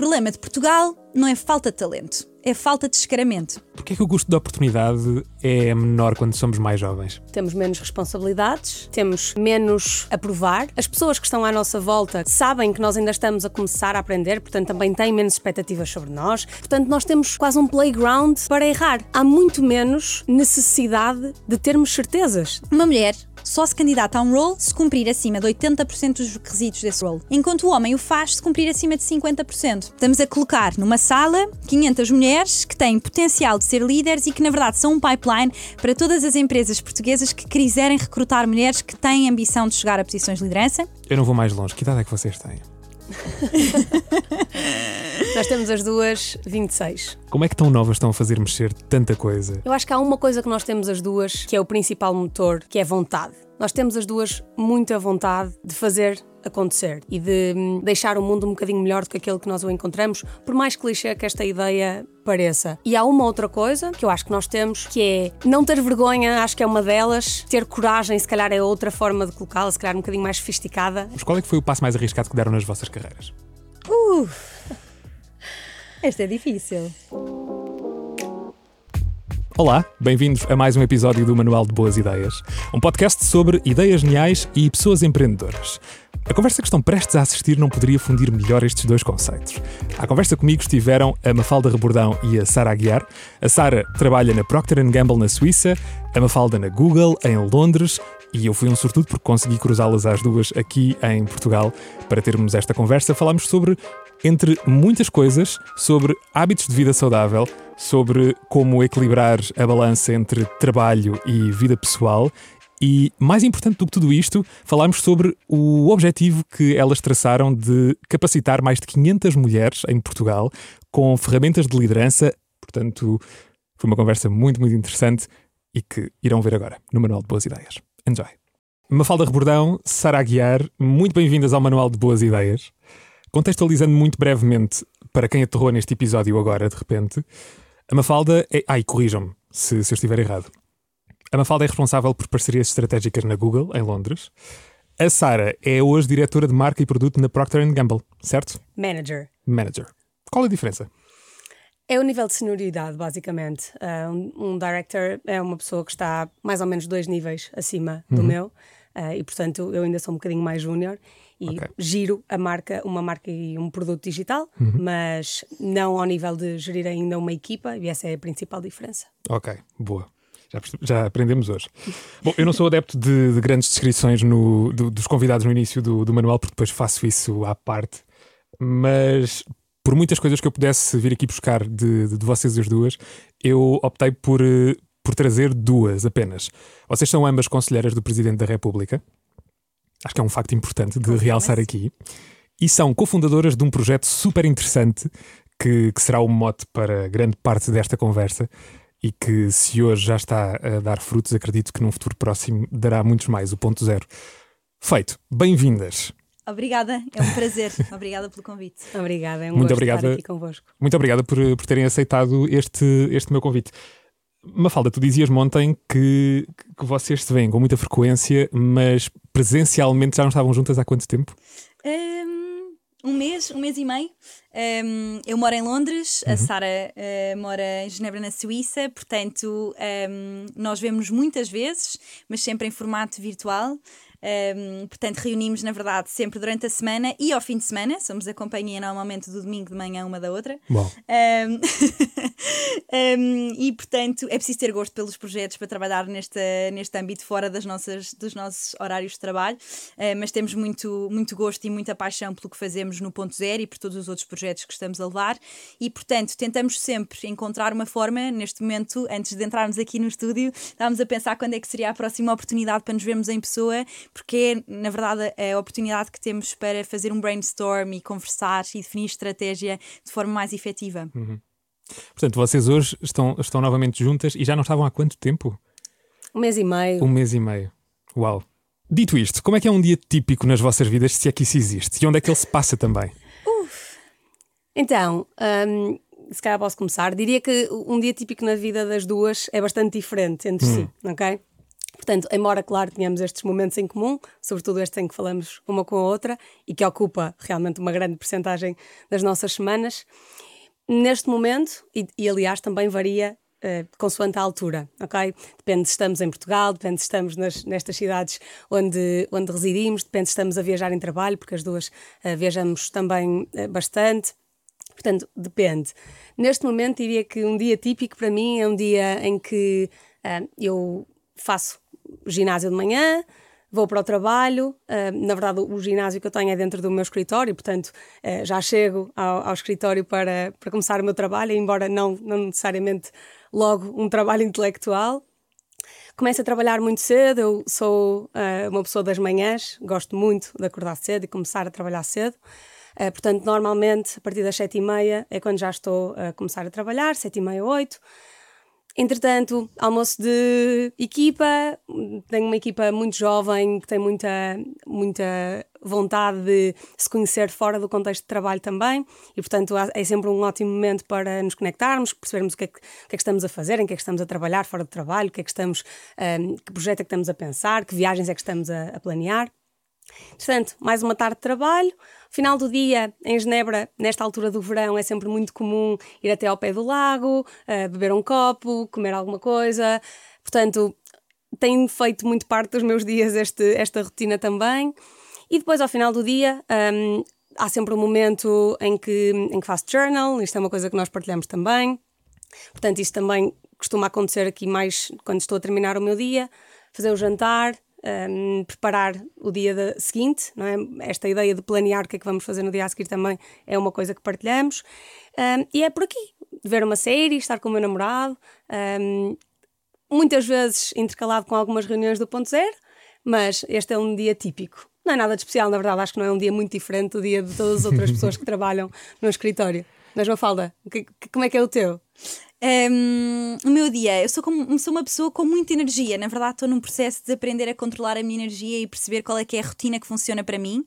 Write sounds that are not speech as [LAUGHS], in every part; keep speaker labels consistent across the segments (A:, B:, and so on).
A: problema de Portugal não é falta de talento, é falta de descaramento.
B: Porquê é que o custo da oportunidade é menor quando somos mais jovens?
C: Temos menos responsabilidades, temos menos a provar. As pessoas que estão à nossa volta sabem que nós ainda estamos a começar a aprender, portanto também têm menos expectativas sobre nós. Portanto, nós temos quase um playground para errar. Há muito menos necessidade de termos certezas.
A: Uma mulher só se candidata a um role se cumprir acima de 80% dos requisitos desse role, enquanto o homem o faz se cumprir acima de 50%. Estamos a colocar numa sala 500 mulheres que têm potencial de ser líderes e que, na verdade, são um pipeline para todas as empresas portuguesas que quiserem recrutar mulheres que têm ambição de chegar a posições de liderança.
B: Eu não vou mais longe. Que idade é que vocês têm? [LAUGHS]
C: Nós temos as duas 26.
B: Como é que tão novas estão a fazer mexer tanta coisa?
C: Eu acho que há uma coisa que nós temos as duas, que é o principal motor, que é vontade. Nós temos as duas muita vontade de fazer acontecer e de hum, deixar o mundo um bocadinho melhor do que aquele que nós o encontramos, por mais clichê que esta ideia pareça. E há uma outra coisa que eu acho que nós temos, que é não ter vergonha, acho que é uma delas, ter coragem, se calhar é outra forma de colocá-la, se calhar um bocadinho mais sofisticada.
B: Mas qual é que foi o passo mais arriscado que deram nas vossas carreiras?
A: Uh, esta é difícil.
B: Olá, bem-vindos a mais um episódio do Manual de Boas Ideias, um podcast sobre ideias geniais e pessoas empreendedoras. A conversa que estão prestes a assistir não poderia fundir melhor estes dois conceitos. À conversa comigo estiveram a Mafalda Rebordão e a Sara Aguiar. A Sara trabalha na Procter Gamble na Suíça, a Mafalda na Google em Londres e eu fui um sortudo porque consegui cruzá-las às duas aqui em Portugal para termos esta conversa. Falámos sobre, entre muitas coisas, sobre hábitos de vida saudável, sobre como equilibrar a balança entre trabalho e vida pessoal e, mais importante do que tudo isto, falámos sobre o objetivo que elas traçaram de capacitar mais de 500 mulheres em Portugal com ferramentas de liderança. Portanto, foi uma conversa muito, muito interessante e que irão ver agora no Manual de Boas Ideias. Enjoy! Mafalda Rebordão, Sara Aguiar, muito bem-vindas ao Manual de Boas Ideias. Contextualizando muito brevemente para quem aterrou neste episódio agora, de repente, a Mafalda é. Ai, corrijam-me se, se eu estiver errado. A Mafalda é responsável por parcerias estratégicas na Google, em Londres. A Sara é hoje diretora de marca e produto na Procter Gamble, certo?
C: Manager.
B: Manager. Qual a diferença?
C: É o nível de senioridade, basicamente. Uh, um, um, director é uma pessoa que está mais ou menos dois níveis acima do uhum. meu, uh, e portanto eu ainda sou um bocadinho mais júnior e okay. giro a marca, uma marca e um produto digital, uhum. mas não ao nível de gerir ainda uma equipa, e essa é a principal diferença.
B: Ok, boa. Já, já aprendemos hoje. [LAUGHS] Bom, eu não sou adepto de, de grandes descrições no, do, dos convidados no início do, do manual, porque depois faço isso à parte, mas por muitas coisas que eu pudesse vir aqui buscar de, de, de vocês as duas, eu optei por, eh, por trazer duas apenas. Vocês são ambas conselheiras do Presidente da República. Acho que é um facto importante de realçar aqui. E são cofundadoras de um projeto super interessante que, que será o mote para grande parte desta conversa, e que, se hoje já está a dar frutos, acredito que num futuro próximo dará muitos mais. O ponto zero. Feito. Bem-vindas.
A: Obrigada, é um prazer. [LAUGHS] obrigada pelo convite.
C: Obrigada, é um muito gosto obrigada, estar aqui convosco.
B: Muito obrigada por, por terem aceitado este, este meu convite. Mafalda, tu dizias ontem que, que vocês se veem com muita frequência, mas presencialmente já não estavam juntas há quanto tempo?
A: Um, um mês, um mês e meio. Um, eu moro em Londres, uhum. a Sara uh, mora em Genebra, na Suíça, portanto, um, nós vemos muitas vezes, mas sempre em formato virtual. Um, portanto, reunimos, na verdade, sempre durante a semana e ao fim de semana. Somos a companhia normalmente do domingo de manhã, uma da outra.
B: Bom.
A: Um, [LAUGHS] [LAUGHS] um, e, portanto, é preciso ter gosto pelos projetos para trabalhar neste, neste âmbito fora das nossas, dos nossos horários de trabalho. Uh, mas temos muito, muito gosto e muita paixão pelo que fazemos no Ponto Zero e por todos os outros projetos que estamos a levar. E, portanto, tentamos sempre encontrar uma forma, neste momento, antes de entrarmos aqui no estúdio, estávamos a pensar quando é que seria a próxima oportunidade para nos vermos em pessoa porque é, na verdade, a oportunidade que temos para fazer um brainstorm e conversar e definir estratégia de forma mais efetiva.
B: Uhum. Portanto, vocês hoje estão, estão novamente juntas e já não estavam há quanto tempo?
C: Um mês e meio.
B: Um mês e meio. Uau. Dito isto, como é que é um dia típico nas vossas vidas, se é que isso existe? E onde é que ele se passa também?
C: Uf. Então, um, se calhar posso começar. Diria que um dia típico na vida das duas é bastante diferente entre hum. si, ok? Portanto, embora, claro, tenhamos estes momentos em comum, sobretudo este em que falamos uma com a outra e que ocupa realmente uma grande percentagem das nossas semanas, neste momento, e, e aliás também varia Uh, consoante a altura, ok? Depende se estamos em Portugal, depende se estamos nas, nestas cidades onde, onde residimos, depende se estamos a viajar em trabalho, porque as duas uh, viajamos também uh, bastante. Portanto, depende. Neste momento, diria que um dia típico para mim é um dia em que eu faço ginásio de manhã, vou para o trabalho. Uh, na verdade, o ginásio que eu tenho é dentro do meu escritório, portanto, uh, já chego ao, ao, escritório para, para começar o meu trabalho, embora não, não necessariamente logo um trabalho intelectual. Começo a trabalhar muito cedo, eu sou uh, uma pessoa das manhãs, gosto muito de acordar cedo e começar a trabalhar cedo. portanto, normalmente, a partir das sete e meia é quando já estou a começar a trabalhar, sete e meia, oito. Entretanto, almoço de equipa, tenho uma equipa muito jovem que tem muita, muita vontade de se conhecer fora do contexto de trabalho também e, portanto, é sempre um ótimo momento para nos conectarmos, percebermos o que é que, o que, é que estamos a fazer, em que é que estamos a trabalhar fora do trabalho, o que é que estamos, um, que projeto é que estamos a pensar, que viagens é que estamos a, a planear. Portanto, mais uma tarde de trabalho. Final do dia, em Genebra, nesta altura do verão, é sempre muito comum ir até ao pé do lago, uh, beber um copo, comer alguma coisa. Portanto, tem feito muito parte dos meus dias este, esta rotina também. E depois, ao final do dia, um, há sempre um momento em que, em que faço journal, isto é uma coisa que nós partilhamos também. Portanto, isto também costuma acontecer aqui mais quando estou a terminar o meu dia, fazer o jantar, um, preparar o dia de, seguinte, não é? Esta ideia de planear o que é que vamos fazer no dia a seguir também é uma coisa que partilhamos. Um, e é por aqui, ver uma série, estar com o meu namorado, um, muitas vezes intercalado com algumas reuniões do ponto zero, mas este é um dia típico. Não é nada de especial, na verdade, acho que não é um dia muito diferente do dia de todas as outras [LAUGHS] pessoas que trabalham no escritório. Mas, Mafalda, que, como é que é o teu?
A: Um, o meu dia, eu sou, como, sou uma pessoa com muita energia. Na verdade, estou num processo de aprender a controlar a minha energia e perceber qual é que é a rotina que funciona para mim.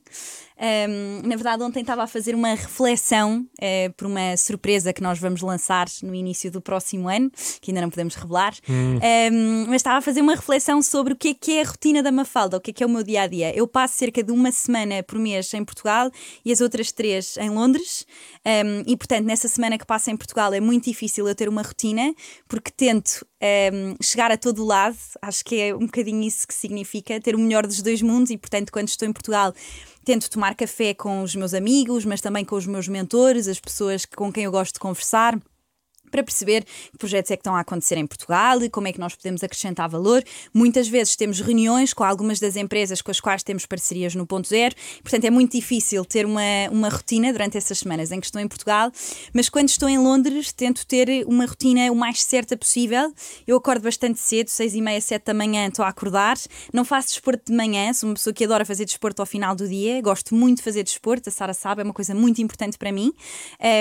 A: Um, na verdade, ontem estava a fazer uma reflexão uh, por uma surpresa que nós vamos lançar no início do próximo ano, que ainda não podemos revelar. Hum. Um, mas estava a fazer uma reflexão sobre o que é que é a rotina da Mafalda, o que é que é o meu dia a dia. Eu passo cerca de uma semana por mês em Portugal e as outras três em Londres. e, portanto, nessa semana que passo em Portugal é muito difícil eu ter uma rotina, porque tento um, chegar a todo lado, acho que é um bocadinho isso que significa, ter o melhor dos dois mundos e, portanto, quando estou em Portugal, tento tomar café com os meus amigos, mas também com os meus mentores, as pessoas com quem eu gosto de conversar para perceber que projetos é que estão a acontecer em Portugal e como é que nós podemos acrescentar valor. Muitas vezes temos reuniões com algumas das empresas com as quais temos parcerias no ponto zero, portanto é muito difícil ter uma, uma rotina durante essas semanas em que estou em Portugal, mas quando estou em Londres tento ter uma rotina o mais certa possível. Eu acordo bastante cedo, seis e meia, sete da manhã estou a acordar, não faço desporto de manhã, sou uma pessoa que adora fazer desporto ao final do dia, gosto muito de fazer desporto, a Sara sabe, é uma coisa muito importante para mim.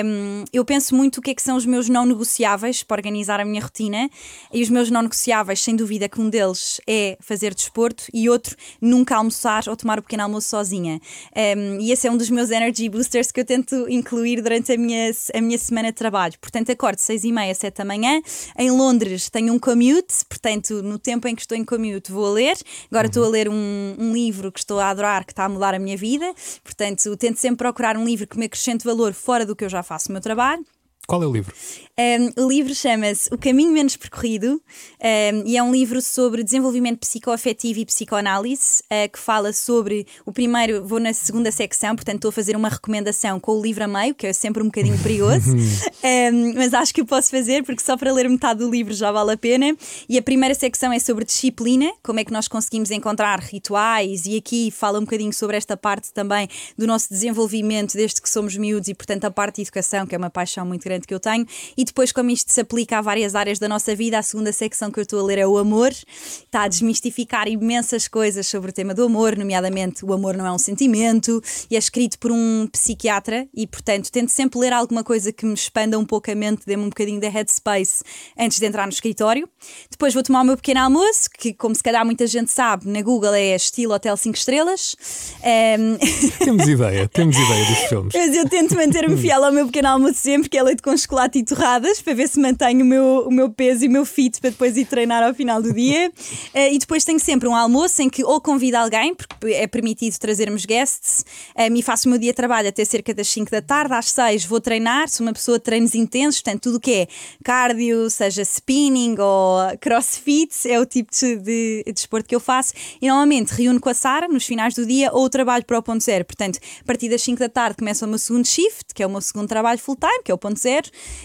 A: Um, eu penso muito o que é que são os meus não negócios negociáveis para organizar a minha rotina e os meus não negociáveis, sem dúvida que um deles é fazer desporto e outro nunca almoçar ou tomar o pequeno almoço sozinha. Um, e esse é um dos meus energy boosters que eu tento incluir durante a minha, a minha semana de trabalho. Portanto, acordo seis e meia, sete da manhã. Em Londres tenho um commute, portanto, no tempo em que estou em commute vou a ler. Agora estou a ler um, um livro que estou a adorar, que está a mudar a minha vida. Portanto, tento sempre procurar um livro que me acrescente valor fora do que eu já faço no meu trabalho.
B: Qual é o livro?
A: Um, o livro chama-se O Caminho Menos Percorrido um, e é um livro sobre desenvolvimento psicoafetivo e psicoanálise uh, que fala sobre o primeiro, vou na segunda secção, portanto estou a fazer uma recomendação com o livro a meio, que é sempre um bocadinho perigoso, [LAUGHS] um, mas acho que o posso fazer porque só para ler metade do livro já vale a pena. E a primeira secção é sobre disciplina, como é que nós conseguimos encontrar rituais, e aqui fala um bocadinho sobre esta parte também do nosso desenvolvimento desde que somos miúdos e, portanto, a parte de educação, que é uma paixão muito grande grande que eu tenho. E depois, como isto se aplica a várias áreas da nossa vida, a segunda secção que eu estou a ler é o amor. Está a desmistificar imensas coisas sobre o tema do amor, nomeadamente o amor não é um sentimento, e é escrito por um psiquiatra, e portanto tento sempre ler alguma coisa que me expanda um pouco a mente, dê-me um bocadinho de headspace antes de entrar no escritório. Depois vou tomar o meu pequeno almoço, que, como se calhar muita gente sabe, na Google é estilo Hotel 5 Estrelas.
B: Um... Temos [LAUGHS] ideia, temos ideia dos filmes.
A: Mas eu tento manter-me fiel ao meu pequeno almoço sempre, que é leite com chocolate e torradas para ver se mantenho o meu, o meu peso e o meu fit para depois ir treinar ao final do dia. Uh, [LAUGHS] e depois tenho sempre um almoço em que ou convido alguém, porque é permitido trazermos guests, um, e faço o meu dia de trabalho até cerca das 5 da tarde, às 6 vou treinar, sou uma pessoa de treinos intensos, portanto tudo o que é cardio, seja spinning ou crossfit, é o tipo de, de, de desporto que eu faço. E normalmente reúno com a Sara nos finais do dia ou trabalho para o ponto zero. Portanto, a partir das 5 da tarde começa o meu segundo shift, que é o meu segundo trabalho full-time, que é o ponto zero.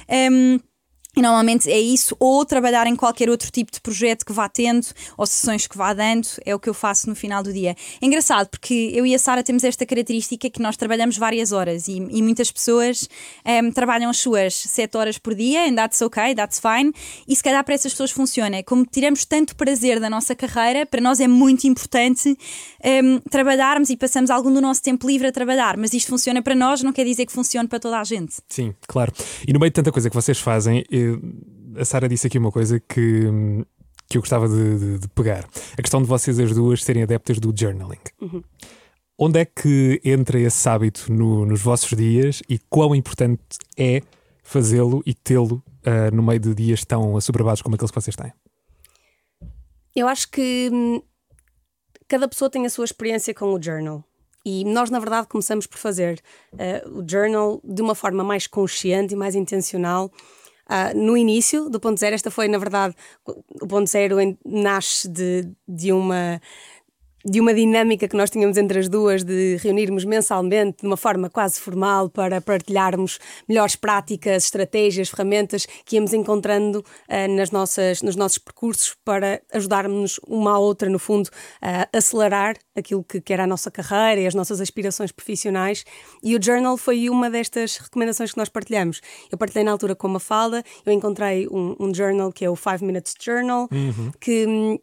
A: Um, e normalmente é isso, ou trabalhar em qualquer outro tipo de projeto que vá tendo, ou sessões que vá dando, é o que eu faço no final do dia. É engraçado porque eu e a Sara temos esta característica que nós trabalhamos várias horas e, e muitas pessoas um, ehm, trabalham as suas 7 horas por dia, and that's okay, that's fine, e se calhar para essas pessoas funciona. Como tiramos tanto prazer da nossa carreira, para nós é muito importante um, ehm, trabalharmos e passamos algum do nosso tempo livre a trabalhar, mas isto funciona para nós, não quer dizer que funcione para toda a gente.
B: Sim, claro. E no meio de tanta coisa que vocês fazem, a Sara disse aqui uma coisa que, que eu gostava de, de, de, pegar. A questão de vocês as duas serem adeptas do journaling. Uhum. Onde é que entra esse hábito no, nos vossos dias e quão importante é fazê-lo e tê-lo uh, no meio de dias tão assoberbados como aqueles que vocês têm?
C: Eu acho que hum, cada pessoa tem a sua experiência com o journal. E nós, na verdade, começamos por fazer uh, o journal de uma forma mais consciente e mais intencional Uh, no início do ponto zero, esta foi, na verdade, o ponto zero nasce de, de uma de uma dinâmica que nós tínhamos entre as duas de reunirmos mensalmente de uma forma quase formal para partilharmos melhores práticas, estratégias, ferramentas que íamos encontrando uh, nas nossas, nos nossos percursos para ajudarmos uma à outra, no fundo, a acelerar aquilo que, que era a nossa carreira e as nossas aspirações profissionais. E o journal foi uma destas recomendações que nós partilhamos. Eu partilhei na altura com uma falda, eu encontrei um, um journal que é o Five Minutes Journal, uhum. que hum,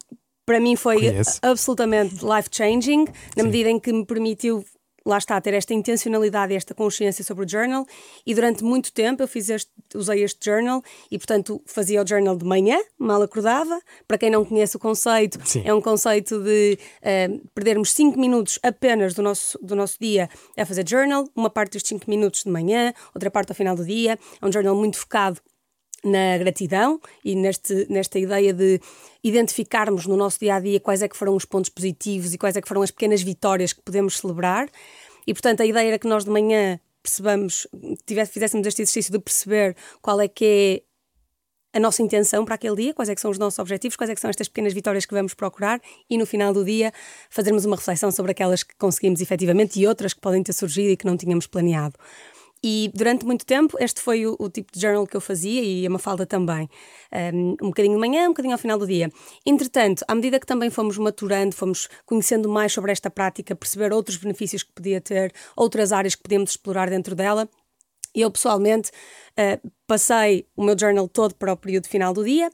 C: para mim foi Conheço. absolutamente life-changing, na Sim. medida em que me permitiu lá está, ter esta intencionalidade e esta consciência sobre o journal. E durante muito tempo eu fiz este, usei este journal e, portanto, fazia o journal de manhã, mal acordava. Para quem não conhece o conceito, Sim. é um conceito de uh, perdermos 5 minutos apenas do nosso, do nosso dia a fazer journal, uma parte dos 5 minutos de manhã, outra parte ao final do dia. É um journal muito focado na gratidão e neste, nesta ideia de identificarmos no nosso dia a dia quais é que foram os pontos positivos e quais é que foram as pequenas vitórias que podemos celebrar. E portanto a ideia era que nós de manhã percebamos, tivesse, fizéssemos este exercício de perceber qual é que é a nossa intenção para aquele dia, quais é que são os nossos objetivos, quais é que são estas pequenas vitórias que vamos procurar e no final do dia fazermos uma reflexão sobre aquelas que conseguimos efetivamente e outras que podem ter surgido e que não tínhamos planeado. E durante muito tempo, este foi o, o, tipo de journal que eu fazia e a Mafalda também. Um, um bocadinho de manhã, um bocadinho ao final do dia. Entretanto, à medida que também fomos maturando, fomos conhecendo mais sobre esta prática, perceber outros benefícios que podia ter, outras áreas que podíamos explorar dentro dela, eu pessoalmente uh, passei o meu journal todo para o período final do dia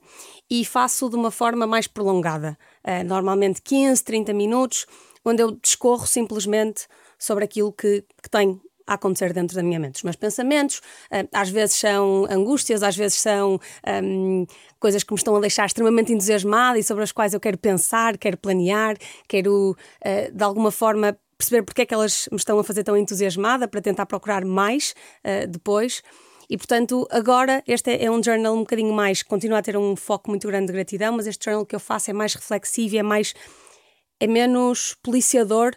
C: e faço de uma forma mais prolongada, uh, normalmente 15, 30 minutos, onde eu discorro simplesmente sobre aquilo que, que tenho a acontecer dentro da minha mente. Os meus pensamentos, eh, às vezes são angústias, às vezes são um, coisas que me estão a deixar extremamente entusiasmada e sobre as quais eu quero pensar, quero planear, quero uh, de alguma forma perceber porque é que elas me estão a fazer tão entusiasmada para tentar procurar mais uh, depois. E portanto, agora este é um journal um bocadinho mais, continua a ter um foco muito grande de gratidão, mas este journal que eu faço é mais reflexivo, é mais é menos policiador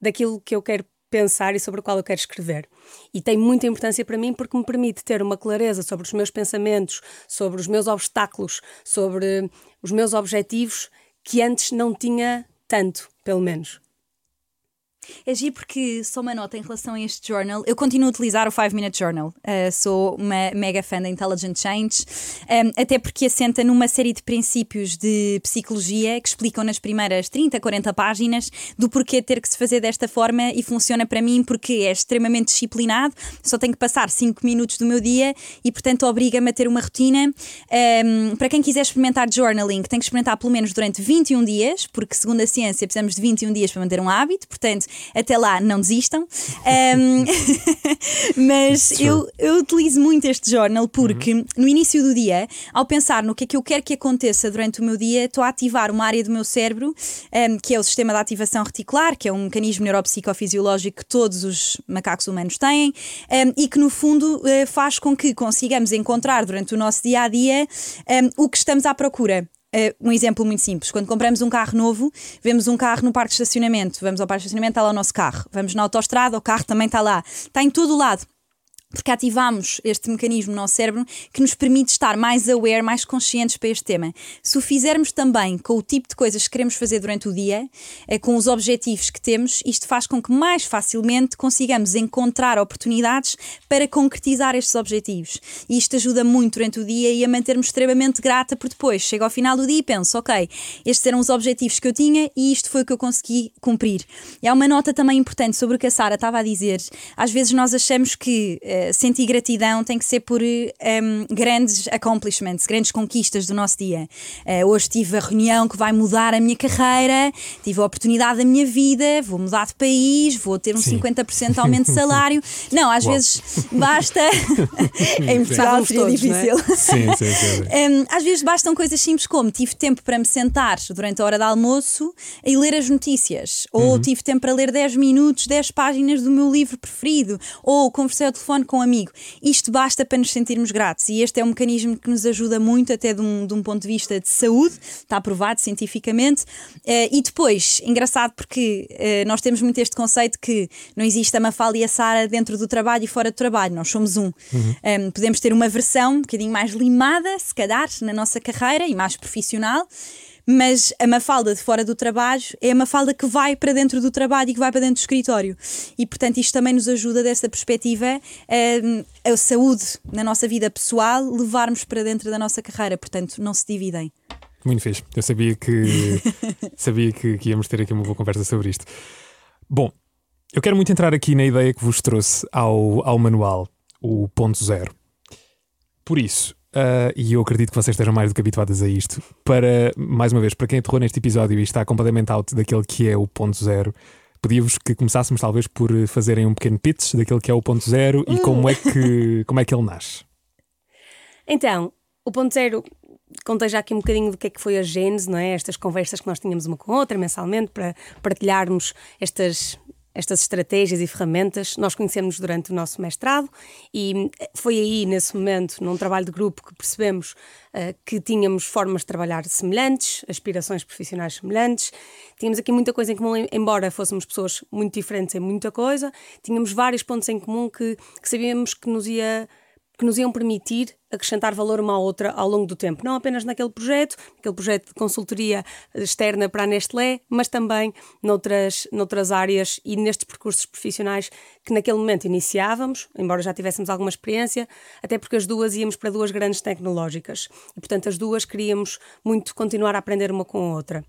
C: daquilo que eu quero pensar e sobre o qual eu quero escrever. E tem muita importância para mim porque me permite ter uma clareza sobre os meus pensamentos, sobre os meus obstáculos, sobre os meus objetivos que antes não tinha tanto, pelo menos.
A: É giro porque só uma nota em relação a este journal. Eu continuo a utilizar o 5 Minute Journal. Uh, sou uma mega fã da Intelligent Change, um, até porque assenta numa série de princípios de psicologia que explicam nas primeiras 30, 40 páginas do porquê ter que se fazer desta forma e funciona para mim porque é extremamente disciplinado. Só tenho que passar 5 minutos do meu dia e, portanto, obriga-me a ter uma rotina. Um, para quem quiser experimentar journaling, tem que experimentar pelo menos durante 21 dias, porque, segundo a ciência, precisamos de 21 dias para manter um hábito. Portanto, Até lá, não desistam. Um, [LAUGHS] mas eu, eu utilizo muito este journal porque uhum. no início do dia, ao pensar no que é que eu quero que aconteça durante o meu dia, estou a ativar uma área do meu cérebro, um, que é o sistema de ativação reticular, que é um mecanismo neuropsicofisiológico que todos os macacos humanos têm um, e que, no fundo, uh, faz com que consigamos encontrar durante o nosso dia a dia o que estamos à procura. Uh, um exemplo muito simples: quando compramos um carro novo, vemos um carro no parque de estacionamento, vamos ao parque de estacionamento, está lá o nosso carro. Vamos na autostrada, o carro também está lá. Está em todo o lado porque ativamos este mecanismo no nosso cérebro que nos permite estar mais aware, mais conscientes para este tema. Se o fizermos também com o tipo de coisas que queremos fazer durante o dia, eh, com os objetivos que temos, isto faz com que mais facilmente consigamos encontrar oportunidades para concretizar estes objetivos. E isto ajuda muito durante o dia e a manter-me extremamente grata, porque depois chego ao final do dia e penso, ok, estes eram os objetivos que eu tinha e isto foi o que eu consegui cumprir. E há uma nota também importante sobre o que a Sara estava a dizer. Às vezes nós achamos que eh, sentir gratidão tem que ser por um, grandes accomplishments, grandes conquistas do nosso dia. Uh, hoje tive a reunião que vai mudar a minha carreira, tive a oportunidade da minha vida, vou mudar de país, vou ter um Sim. 50% de aumento de [LAUGHS] salário. Não, às Uau. vezes basta. [LAUGHS] em Portugal seria todos, é? difícil.
B: É? Sim, sim, sim.
A: Um, [LAUGHS] às vezes bastam coisas simples como tive tempo para me sentar durante a hora de almoço e ler as notícias, ou uhum. tive tempo para ler 10 minutos, 10 páginas do meu livro preferido, ou conversei ao telefone com um amigo. Isto basta para nos sentirmos gratos e este é um mecanismo que nos ajuda muito, até de um, de um ponto de vista de saúde, está provado cientificamente. Uh, e depois, engraçado porque uh, nós temos muito este conceito que não existe a Mafalda e a Sara dentro do trabalho e fora do trabalho, nós somos um. Uhum. Um, ehm, podemos ter uma versão um bocadinho mais limada, se calhar, na nossa carreira e mais profissional mas a Mafalda de fora do trabalho é a Mafalda que vai para dentro do trabalho e que vai para dentro do escritório. E, portanto, isto também nos ajuda dessa perspectiva a, a saúde na nossa vida pessoal levarmos para dentro da nossa carreira. Portanto, não se dividem.
B: Muito fixe. Eu sabia que [LAUGHS] sabia que, que íamos ter aqui uma boa conversa sobre isto. Bom, eu quero muito entrar aqui na ideia que vos trouxe ao, ao manual, o ponto zero. Por isso, Uh, e eu acredito que vocês estejam mais do que habituadas a isto. Para, mais uma vez, para quem entrou neste episódio e está completamente out daquele que é o ponto zero, pedia-vos que começássemos talvez por fazerem um pequeno pitch daquele que é o ponto zero e como é que, como é que ele nasce.
C: Então, o ponto zero contei já aqui um bocadinho do que é que foi a gênese, não é? Estas conversas que nós tínhamos uma com a outra mensalmente para partilharmos estas estas estratégias e ferramentas. Nós conhecemos durante o nosso mestrado e foi aí, nesse momento, num trabalho de grupo, que percebemos uh, que tínhamos formas de trabalhar semelhantes, aspirações profissionais semelhantes. Tínhamos aqui muita coisa em comum, embora fôssemos pessoas muito diferentes em muita coisa, tínhamos vários pontos em comum que, que sabíamos que nos ia que nos iam permitir acrescentar valor uma à outra ao longo do tempo. Não apenas naquele projeto, aquele projeto de consultoria externa para a Nestlé, mas também noutras, noutras áreas e nestes percursos profissionais que naquele momento iniciávamos, embora já tivéssemos alguma experiência, até porque as duas íamos para duas grandes tecnológicas. E, portanto, as duas queríamos muito continuar a aprender uma com a outra.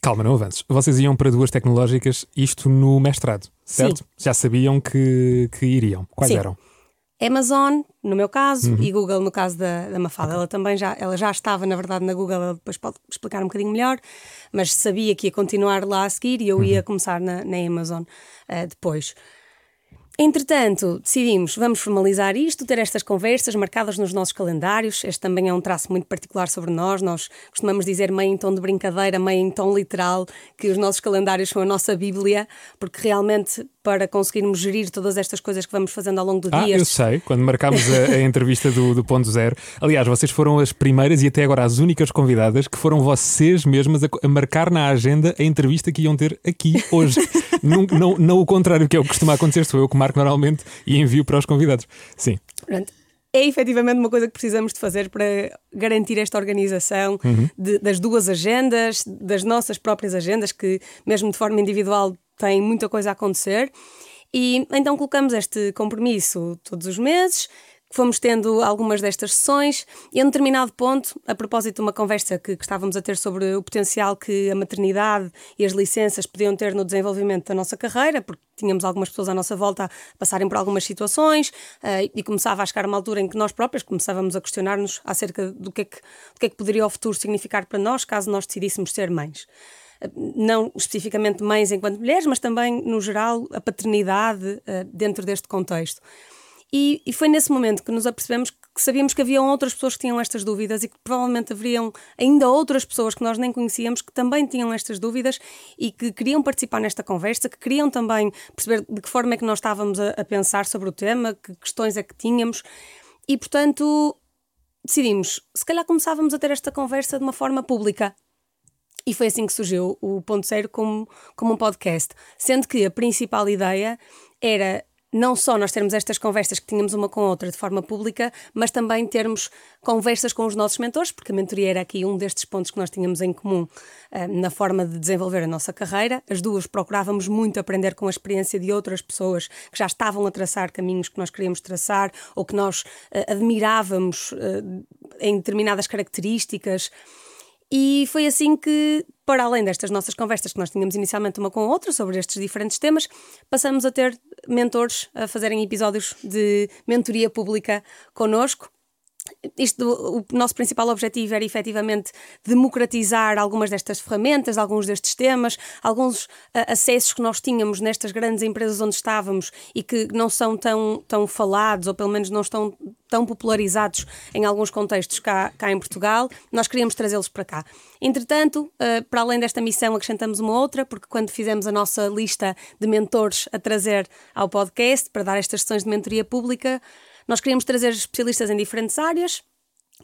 B: Calma, não avances. Vocês iam para duas tecnológicas, isto no mestrado, certo? Sim. Já sabiam que, que iriam. Quais
C: Sim.
B: eram?
C: Amazon, no meu caso, uhum. e Google no caso da, da Mafalda. Ela também já, ela já estava, na verdade, na Google, ela depois pode explicar um bocadinho melhor, mas sabia que ia continuar lá a seguir e eu uhum. ia começar na, na Amazon uh, depois. Entretanto, decidimos, vamos formalizar isto, ter estas conversas marcadas nos nossos calendários. Este também é um traço muito particular sobre nós. Nós costumamos dizer, meio em tom de brincadeira, meio em tom literal, que os nossos calendários são a nossa Bíblia, porque realmente para conseguirmos gerir todas estas coisas que vamos fazendo ao longo do
B: ah,
C: dia.
B: Eu sei, quando marcámos a, a entrevista do, do, Ponto Zero. Aliás, vocês foram as primeiras e até agora as únicas convidadas que foram vocês mesmas a, a marcar na agenda a entrevista que iam ter aqui hoje. [LAUGHS] não, não, não o contrário que é o que costuma acontecer, sou eu que marco normalmente e envio para os convidados. Sim.
C: Pronto é efetivamente uma coisa que precisamos de fazer para garantir esta organização uhum. de, das duas agendas, das nossas próprias agendas, que mesmo de forma individual tem muita coisa a acontecer. E então colocamos este compromisso todos os meses, fomos tendo algumas destas sessões e a um determinado ponto, a propósito de uma conversa que, que, estávamos a ter sobre o potencial que a maternidade e as licenças podiam ter no desenvolvimento da nossa carreira, porque tínhamos algumas pessoas à nossa volta a passarem por algumas situações uh, e começava a chegar uma altura em que nós próprios começávamos a questionar-nos acerca do que, é que, do que é que poderia o futuro significar para nós caso nós decidíssemos ser mães. Não especificamente mães enquanto mulheres, mas também, no geral, a paternidade uh, dentro deste contexto. E, e, foi nesse momento que nos apercebemos que sabíamos que haviam outras pessoas que tinham estas dúvidas e que provavelmente haveriam ainda outras pessoas que nós nem conhecíamos que também tinham estas dúvidas e que queriam participar nesta conversa, que queriam também perceber de que forma é que nós estávamos a, a pensar sobre o tema, que questões é que tínhamos. E, portanto, decidimos, se calhar começávamos a ter esta conversa de uma forma pública. E foi assim que surgiu o Ponto Zero como, como um podcast. Sendo que a principal ideia era não só nós termos estas conversas que tínhamos uma com a outra de forma pública, mas também termos conversas com os nossos mentores, porque a mentoria era aqui um destes pontos que nós tínhamos em comum uh, na forma de desenvolver a nossa carreira. As duas procurávamos muito aprender com a experiência de outras pessoas que já estavam a traçar caminhos que nós queríamos traçar ou que nós uh, admirávamos uh, em determinadas características. E foi assim que, para além destas nossas conversas que nós tínhamos inicialmente uma com a outra sobre estes diferentes temas, passamos a ter mentores a fazerem episódios de mentoria pública connosco isto, o nosso principal objetivo era efetivamente democratizar algumas destas ferramentas, alguns destes temas, alguns uh, acessos que nós tínhamos nestas grandes empresas onde estávamos e que não são tão, tão falados, ou pelo menos não estão tão popularizados em alguns contextos cá, cá em Portugal, nós queríamos trazê-los para cá. Entretanto, uh, para além desta missão, acrescentamos uma outra, porque quando fizemos a nossa lista de mentores a trazer ao podcast para dar estas sessões de mentoria pública, nós queríamos trazer especialistas em diferentes áreas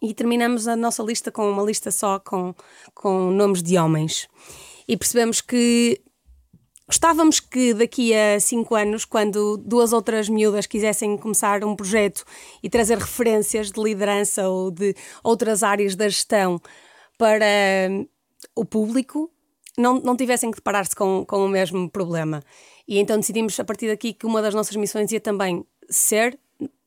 C: e terminamos a nossa lista com uma lista só com, com nomes de homens. E percebemos que Gostávamos que daqui a cinco anos, quando duas outras miúdas quisessem começar um projeto e trazer referências de liderança ou de outras áreas da gestão para o público, não, não tivessem que deparar-se com, com o mesmo problema. E então decidimos a partir daqui que uma das nossas missões ia também ser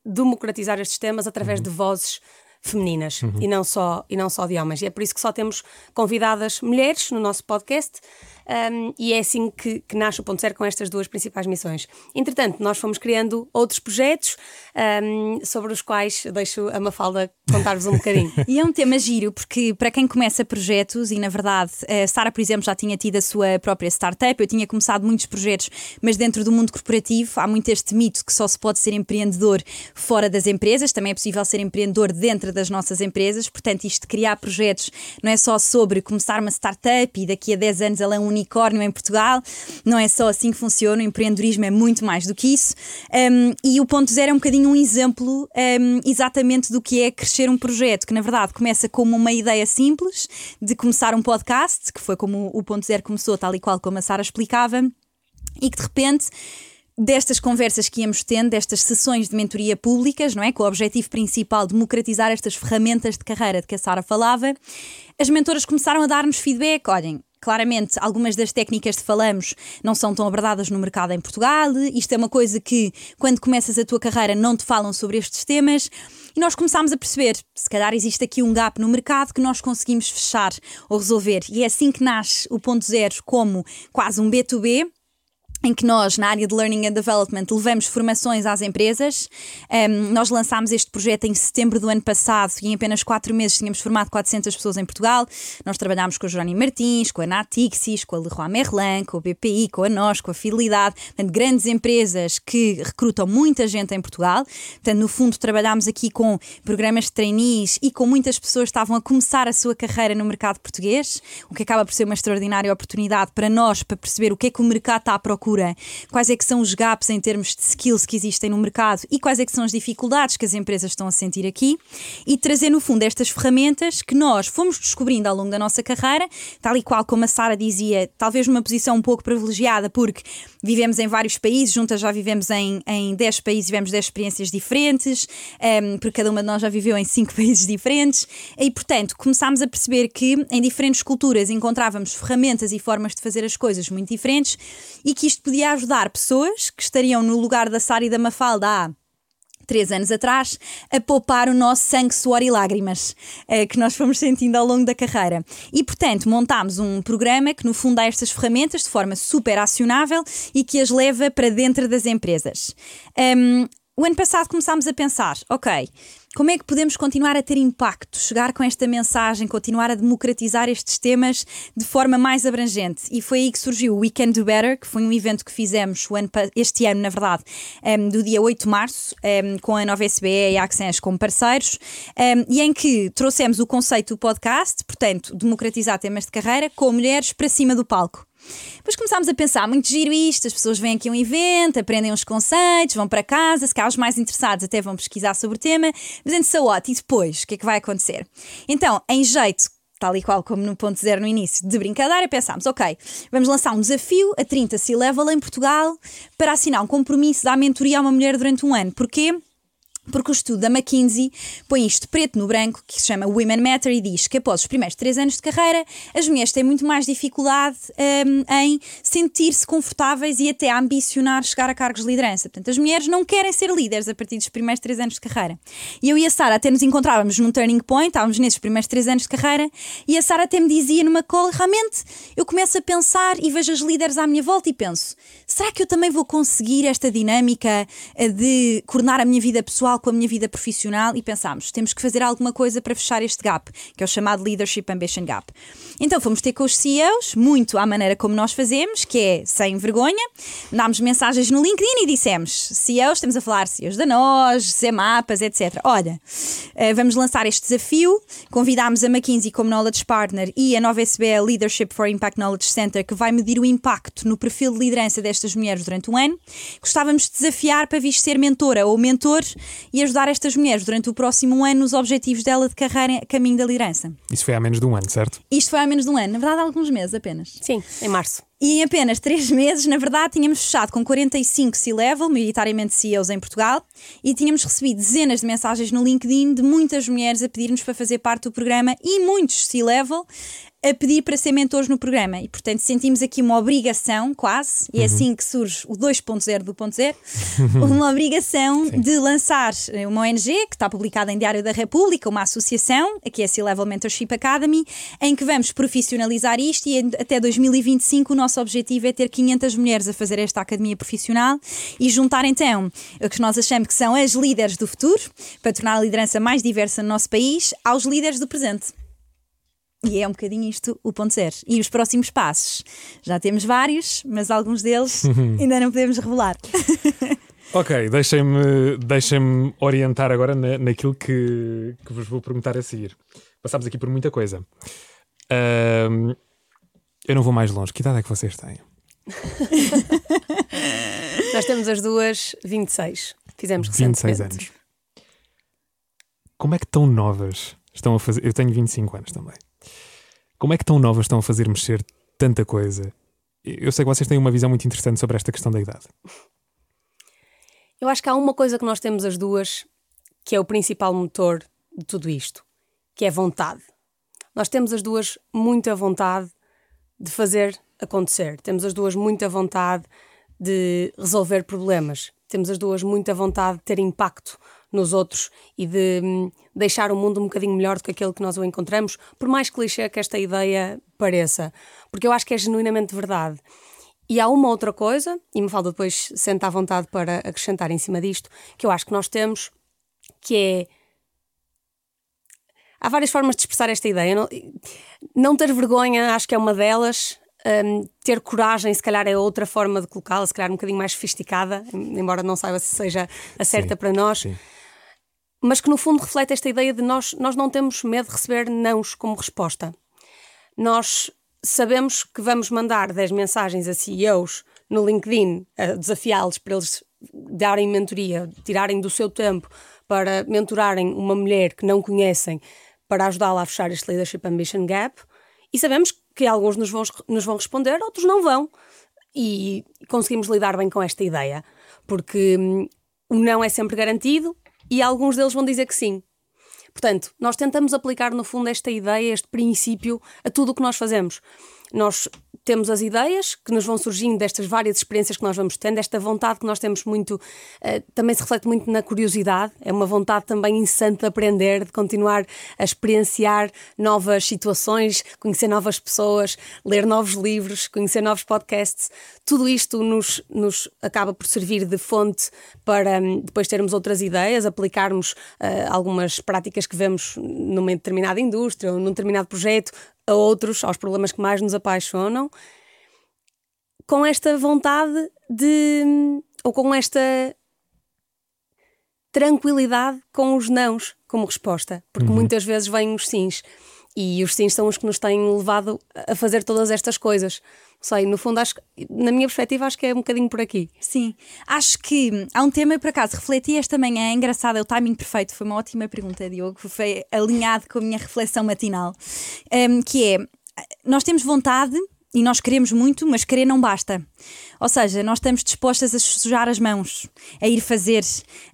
C: democratizar estes temas através uhum. de vozes femininas uhum. e, não só, e não só de homens. E é por isso que só temos convidadas mulheres no nosso podcast um, e é assim que, que, nasce o Ponto Zero com estas duas principais missões. Entretanto, nós fomos criando outros projetos um, sobre os quais deixo a Mafalda contar-vos um bocadinho. [LAUGHS]
A: e é um tema giro, porque para quem começa projetos, e na verdade, a Sara, por exemplo, já tinha tido a sua própria startup, eu tinha começado muitos projetos, mas dentro do mundo corporativo há muito este mito que só se pode ser empreendedor fora das empresas, também é possível ser empreendedor dentro das nossas empresas, portanto, isto de criar projetos não é só sobre começar uma startup e daqui a 10 anos ela é um unicórnio em Portugal. Não é só assim que funciona, o empreendedorismo é muito mais do que isso. Um, e o ponto zero é um bocadinho um exemplo um, exatamente do que é crescer um projeto, que na verdade começa como uma ideia simples de começar um podcast, que foi como o ponto zero começou, tal e qual como a Sara explicava, e que de repente destas conversas que íamos tendo, destas sessões de mentoria públicas, não é? Com o objetivo principal de democratizar estas ferramentas de carreira de que a Sara falava, as mentoras começaram a dar-nos feedback. Olhem, Claramente, algumas das técnicas que falamos não são tão abordadas no mercado em Portugal. Isto é uma coisa que, quando começas a tua carreira, não te falam sobre estes temas. E nós começámos a perceber, se calhar existe aqui um gap no mercado que nós conseguimos fechar ou resolver. E é assim que nasce o ponto zero como quase um B2B, em que nós, na área de Learning and Development, levamos formações às empresas. Um, nós lançámos este projeto em setembro do ano passado e em apenas quatro meses tínhamos formado 400 pessoas em Portugal. Nós trabalhámos com a Jerónimo Martins, com a Natixis, com a Leroy Merlin, com a BPI, com a nós, com a Fidelidade. Portanto, grandes empresas que recrutam muita gente em Portugal. Portanto, no fundo, trabalhámos aqui com programas de trainees e com muitas pessoas que estavam a começar a sua carreira no mercado português, o que acaba por ser uma extraordinária oportunidade para nós, para perceber o que é que o mercado está à procura procura, quais é que são os gaps em termos de skills que existem no mercado e quais é que são as dificuldades que as empresas estão a sentir aqui? E trazer no fundo estas ferramentas que nós fomos descobrindo ao longo da nossa carreira, tal e qual como a Sara dizia, talvez numa posição um pouco privilegiada porque vivemos em vários países, juntas já vivemos em, em 10 países, tivemos 10 experiências diferentes, um, ehm, porque cada uma de nós já viveu em 5 [LAUGHS] países diferentes. E portanto começámos a perceber que em diferentes culturas encontrávamos ferramentas e formas de fazer as coisas muito diferentes e que isto podia ajudar pessoas que estariam no lugar da Sara e da Mafalda há três anos atrás, a poupar o nosso sangue, suor e lágrimas eh, que nós fomos sentindo ao longo da carreira. E, portanto, montámos um programa que, no fundo, dá estas ferramentas de forma super acionável e que as leva para dentro das empresas. Um, o ano passado começámos a pensar, ok, como é que podemos continuar a ter impacto, chegar com esta mensagem, continuar a democratizar estes temas de forma mais abrangente? E foi aí que surgiu o We Can Do Better, que foi um evento que fizemos este ano, na verdade, ehm, do dia 8 de março, ehm, com a Nova SBE e a Access como parceiros, ehm, e em que trouxemos o conceito do podcast, portanto, democratizar temas de carreira, com mulheres para cima do palco. Depois começámos a pensar, muito giro isto, as pessoas vêm aqui a um evento, aprendem uns conceitos, vão para casa, se calhar os mais interessados até vão pesquisar sobre o tema, mas antes so what? E depois, o que é que vai acontecer? Então, em jeito tal e qual como no ponto zero no início, de brincadeira, pensámos, ok, vamos lançar um desafio a 30 C-Level em Portugal para assinar um compromisso da mentoria a uma mulher durante um ano. Porquê? Porque o estudo da McKinsey põe isto preto no branco, que se chama Women Matter, e diz que após os primeiros três anos de carreira, as mulheres têm muito mais dificuldade um, em sentir-se confortáveis e até ambicionar chegar a cargos de liderança. Portanto, as mulheres não querem ser líderes a partir dos primeiros três anos de carreira. E eu e a Sara até nos encontrávamos num turning point, estávamos nesses primeiros três anos de carreira, e a Sara até me dizia numa call: realmente, eu começo a pensar e vejo as líderes à minha volta e penso: será que eu também vou conseguir esta dinâmica eh, de coordenar a minha vida pessoal? Pessoal com a minha vida profissional e pensámos, temos que fazer alguma coisa para fechar este gap, que é o chamado Leadership Ambition Gap. Então fomos ter com os CEOs, muito à maneira como nós fazemos, que é sem vergonha, dámos mensagens no LinkedIn e dissemos, CEOs, estamos a falar CEOs da nós, CEMAPAs, etc. Olha, eh, vamos lançar este desafio, convidámos a McKinsey como Knowledge Partner e a nova SBE Leadership for Impact Knowledge Center, que vai medir o impacto no perfil de liderança destas mulheres durante um ano. Gostávamos de desafiar para vir ser mentora ou mentor e ajudar estas mulheres durante o próximo ano nos objetivos dela de carreira a caminho da liderança.
B: Isso foi há menos de um ano, certo?
A: Isto foi há menos de um ano, na verdade, há alguns meses apenas.
C: Sim, em março.
A: E em apenas três meses, na verdade, tínhamos fechado com 45 C-Level, maioritariamente CEOs em Portugal, e tínhamos recebido dezenas de mensagens no LinkedIn de muitas mulheres a pedir-nos para fazer parte do programa e muitos C-Level a pedir para ser mentores no programa. E, portanto, sentimos aqui uma obrigação, quase, e é uhum. assim que surge o 2.0 do ponto zero, [LAUGHS] uma obrigação Sim. de lançar uma ONG que está publicada em Diário da República, uma associação, aqui é a C-Level Mentorship Academy, em que vamos profissionalizar isto e até 2025 o nosso objetivo é ter 500 mulheres a fazer esta academia profissional e juntar então o que nós achamos que são as líderes do futuro, para tornar a liderança mais diversa no nosso país, aos líderes do presente. E é um bocadinho isto o ponto zero. E os próximos passos? Já temos vários, mas alguns deles ainda não podemos revelar. [LAUGHS]
B: ok, deixem-me deixem orientar agora na, naquilo que, que vos vou perguntar a seguir. Passámos aqui por muita coisa. Uh, eu não vou mais longe. Que idade é que vocês têm? [LAUGHS]
C: Nós temos as duas 26. Fizemos
B: recentemente. 26 anos. Como é que tão novas estão a fazer? Eu tenho 25 anos também. Como é que tão novas estão a fazer mexer tanta coisa? Eu sei que vocês têm uma visão muito interessante sobre esta questão da idade.
C: Eu acho que há uma coisa que nós temos as duas que é o principal motor de tudo isto, que é vontade. Nós temos as duas muita vontade de fazer acontecer. Temos as duas muita vontade de resolver problemas. Temos as duas muita vontade de ter impacto nos outros e de hum, deixar o mundo um bocadinho melhor do que aquele que nós o encontramos, por mais clichê que esta ideia pareça, porque eu acho que é genuinamente verdade. E há uma outra coisa, e me falta depois sentar à vontade para acrescentar em cima disto, que eu acho que nós temos, que é. Há várias formas de expressar esta ideia. Não, não ter vergonha, acho que é uma delas. Um, ter coragem, se calhar, é outra forma de colocá-la, se calhar um bocadinho mais sofisticada, embora não saiba se seja a certa sim, para nós. Sim mas que no fundo reflete esta ideia de nós, nós não temos medo de receber nãos como resposta. Nós sabemos que vamos mandar 10 mensagens a CEOs no LinkedIn a desafiá-los para eles darem mentoria, tirarem do seu tempo para mentorarem uma mulher que não conhecem para ajudá-la a fechar este Leadership Ambition Gap e sabemos que alguns nos vão, nos vão responder, outros não vão. E conseguimos lidar bem com esta ideia, porque hum, o não é sempre garantido, e alguns deles vão dizer que sim. Portanto, nós tentamos aplicar no fundo esta ideia, este princípio, a tudo o que nós fazemos. Nós temos as ideias que nos vão surgindo destas várias experiências que nós vamos tendo, esta vontade que nós temos muito, uh, também se reflete muito na curiosidade, é uma vontade também incessante de aprender, de continuar a experienciar novas situações, conhecer novas pessoas, ler novos livros, conhecer novos podcasts. Tudo isto nos, nos acaba por servir de fonte para um, depois termos outras ideias, aplicarmos uh, algumas práticas que vemos numa determinada indústria ou num determinado projeto, a outros, aos problemas que mais nos apaixonam, com esta vontade de. ou com esta tranquilidade com os nãos como resposta, porque uhum. muitas vezes vêm os sims. E os sims são os que nos têm levado a fazer todas estas coisas. Sei, no fundo, acho, na minha perspectiva, acho que é um bocadinho por aqui.
A: Sim, acho que há um tema, por acaso, refleti esta manhã, é engraçado, é o timing perfeito, foi uma ótima pergunta, Diogo, foi alinhado com a minha reflexão matinal, um, que é, nós temos vontade e nós queremos muito, mas querer não basta. Ou seja, nós estamos dispostas a sujar as mãos, a ir fazer,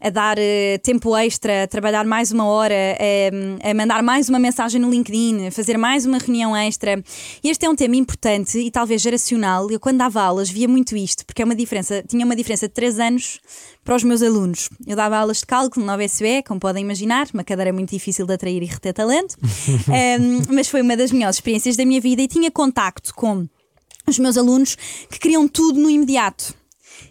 A: a dar uh, tempo extra, a trabalhar mais uma hora, a, a, mandar mais uma mensagem no LinkedIn, a fazer mais uma reunião extra. E este é um tema importante e talvez geracional. Eu, quando dava aulas, via muito isto, porque é uma diferença, tinha uma diferença de 3 anos para os meus alunos. Eu dava aulas de cálculo no SBE, como podem imaginar, uma cadeira muito difícil de atrair e reter talento, [LAUGHS] um, mas foi uma das melhores experiências da minha vida e tinha contacto com os meus alunos que queriam tudo no imediato.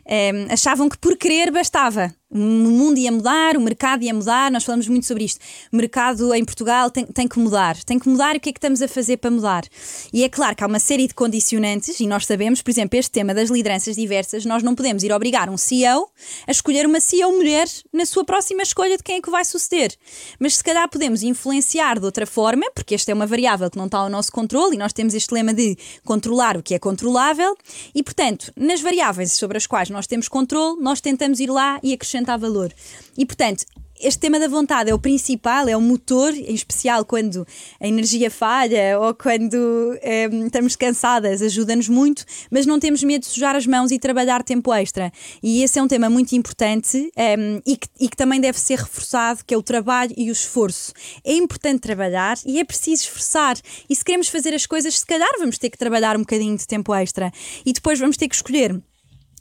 A: Um, achavam que por querer bastava. O mundo ia mudar, o mercado ia mudar, nós falamos muito sobre isto. O mercado em Portugal tem, tem que mudar. Tem que mudar e o que é que estamos a fazer para mudar? E é claro que há uma série de condicionantes, e nós sabemos, por exemplo, este tema das lideranças diversas, nós não podemos ir obrigar um CEO a escolher uma CEO mulher na sua próxima escolha de quem é que vai suceder. Mas se calhar podemos influenciar de outra forma, porque esta é uma variável que não está ao nosso controle, e nós temos este lema de controlar o que é controlável, e portanto, nas variáveis sobre as quais nós temos controle, nós tentamos ir lá e acrescentar acrescentar valor. E portanto, este tema da vontade é o principal, é o motor, em especial quando a energia falha ou quando é, estamos cansadas, ajuda-nos muito, mas não temos medo de sujar as mãos e trabalhar tempo extra. E esse é um tema muito importante é, e, que, e, que, também deve ser reforçado, que é o trabalho e o esforço. É importante trabalhar e é preciso esforçar. E se queremos fazer as coisas, se calhar vamos ter que trabalhar um bocadinho de tempo extra. E depois vamos ter que escolher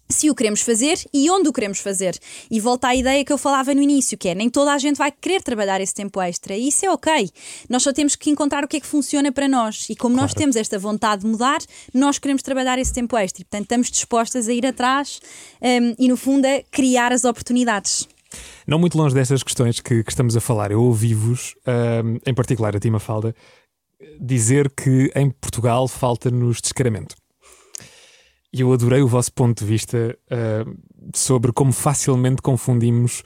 A: se o queremos fazer e onde o queremos fazer. E volta à ideia que eu falava no início, que é nem toda a gente vai querer trabalhar esse tempo extra. E isso é ok. Nós só temos que encontrar o que é que funciona para nós. E como claro. nós temos esta vontade de mudar, nós queremos trabalhar esse tempo extra. E, portanto, estamos dispostas a ir atrás um, e, no fundo, a criar as oportunidades.
B: Não muito longe destas questões que, que estamos a falar, eu ouvi-vos, um, em particular a Tima Falda, dizer que em Portugal falta-nos descaramento. E eu adorei o vosso ponto de vista uh, sobre como facilmente confundimos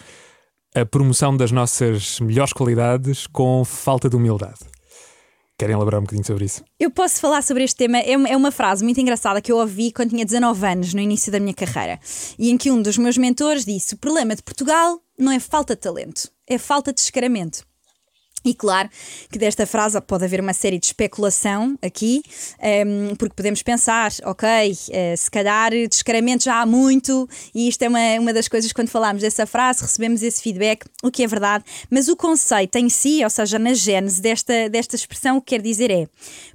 B: a promoção das nossas melhores qualidades com falta de humildade. Querem elaborar um bocadinho sobre isso?
A: Eu posso falar sobre este tema. É uma, é frase muito engraçada que eu ouvi quando tinha 19 anos, no início da minha carreira, e em que um dos meus mentores disse: O problema de Portugal não é falta de talento, é falta de descaramento. E claro que desta frase pode haver uma série de especulação aqui, um, ehm, porque podemos pensar, ok, uh, se calhar descaramento já há muito, e isto é uma, uma das coisas quando falamos dessa frase, recebemos esse feedback, o que é verdade, mas o conceito em si, ou seja, na gênese desta, desta expressão, o que quer dizer é: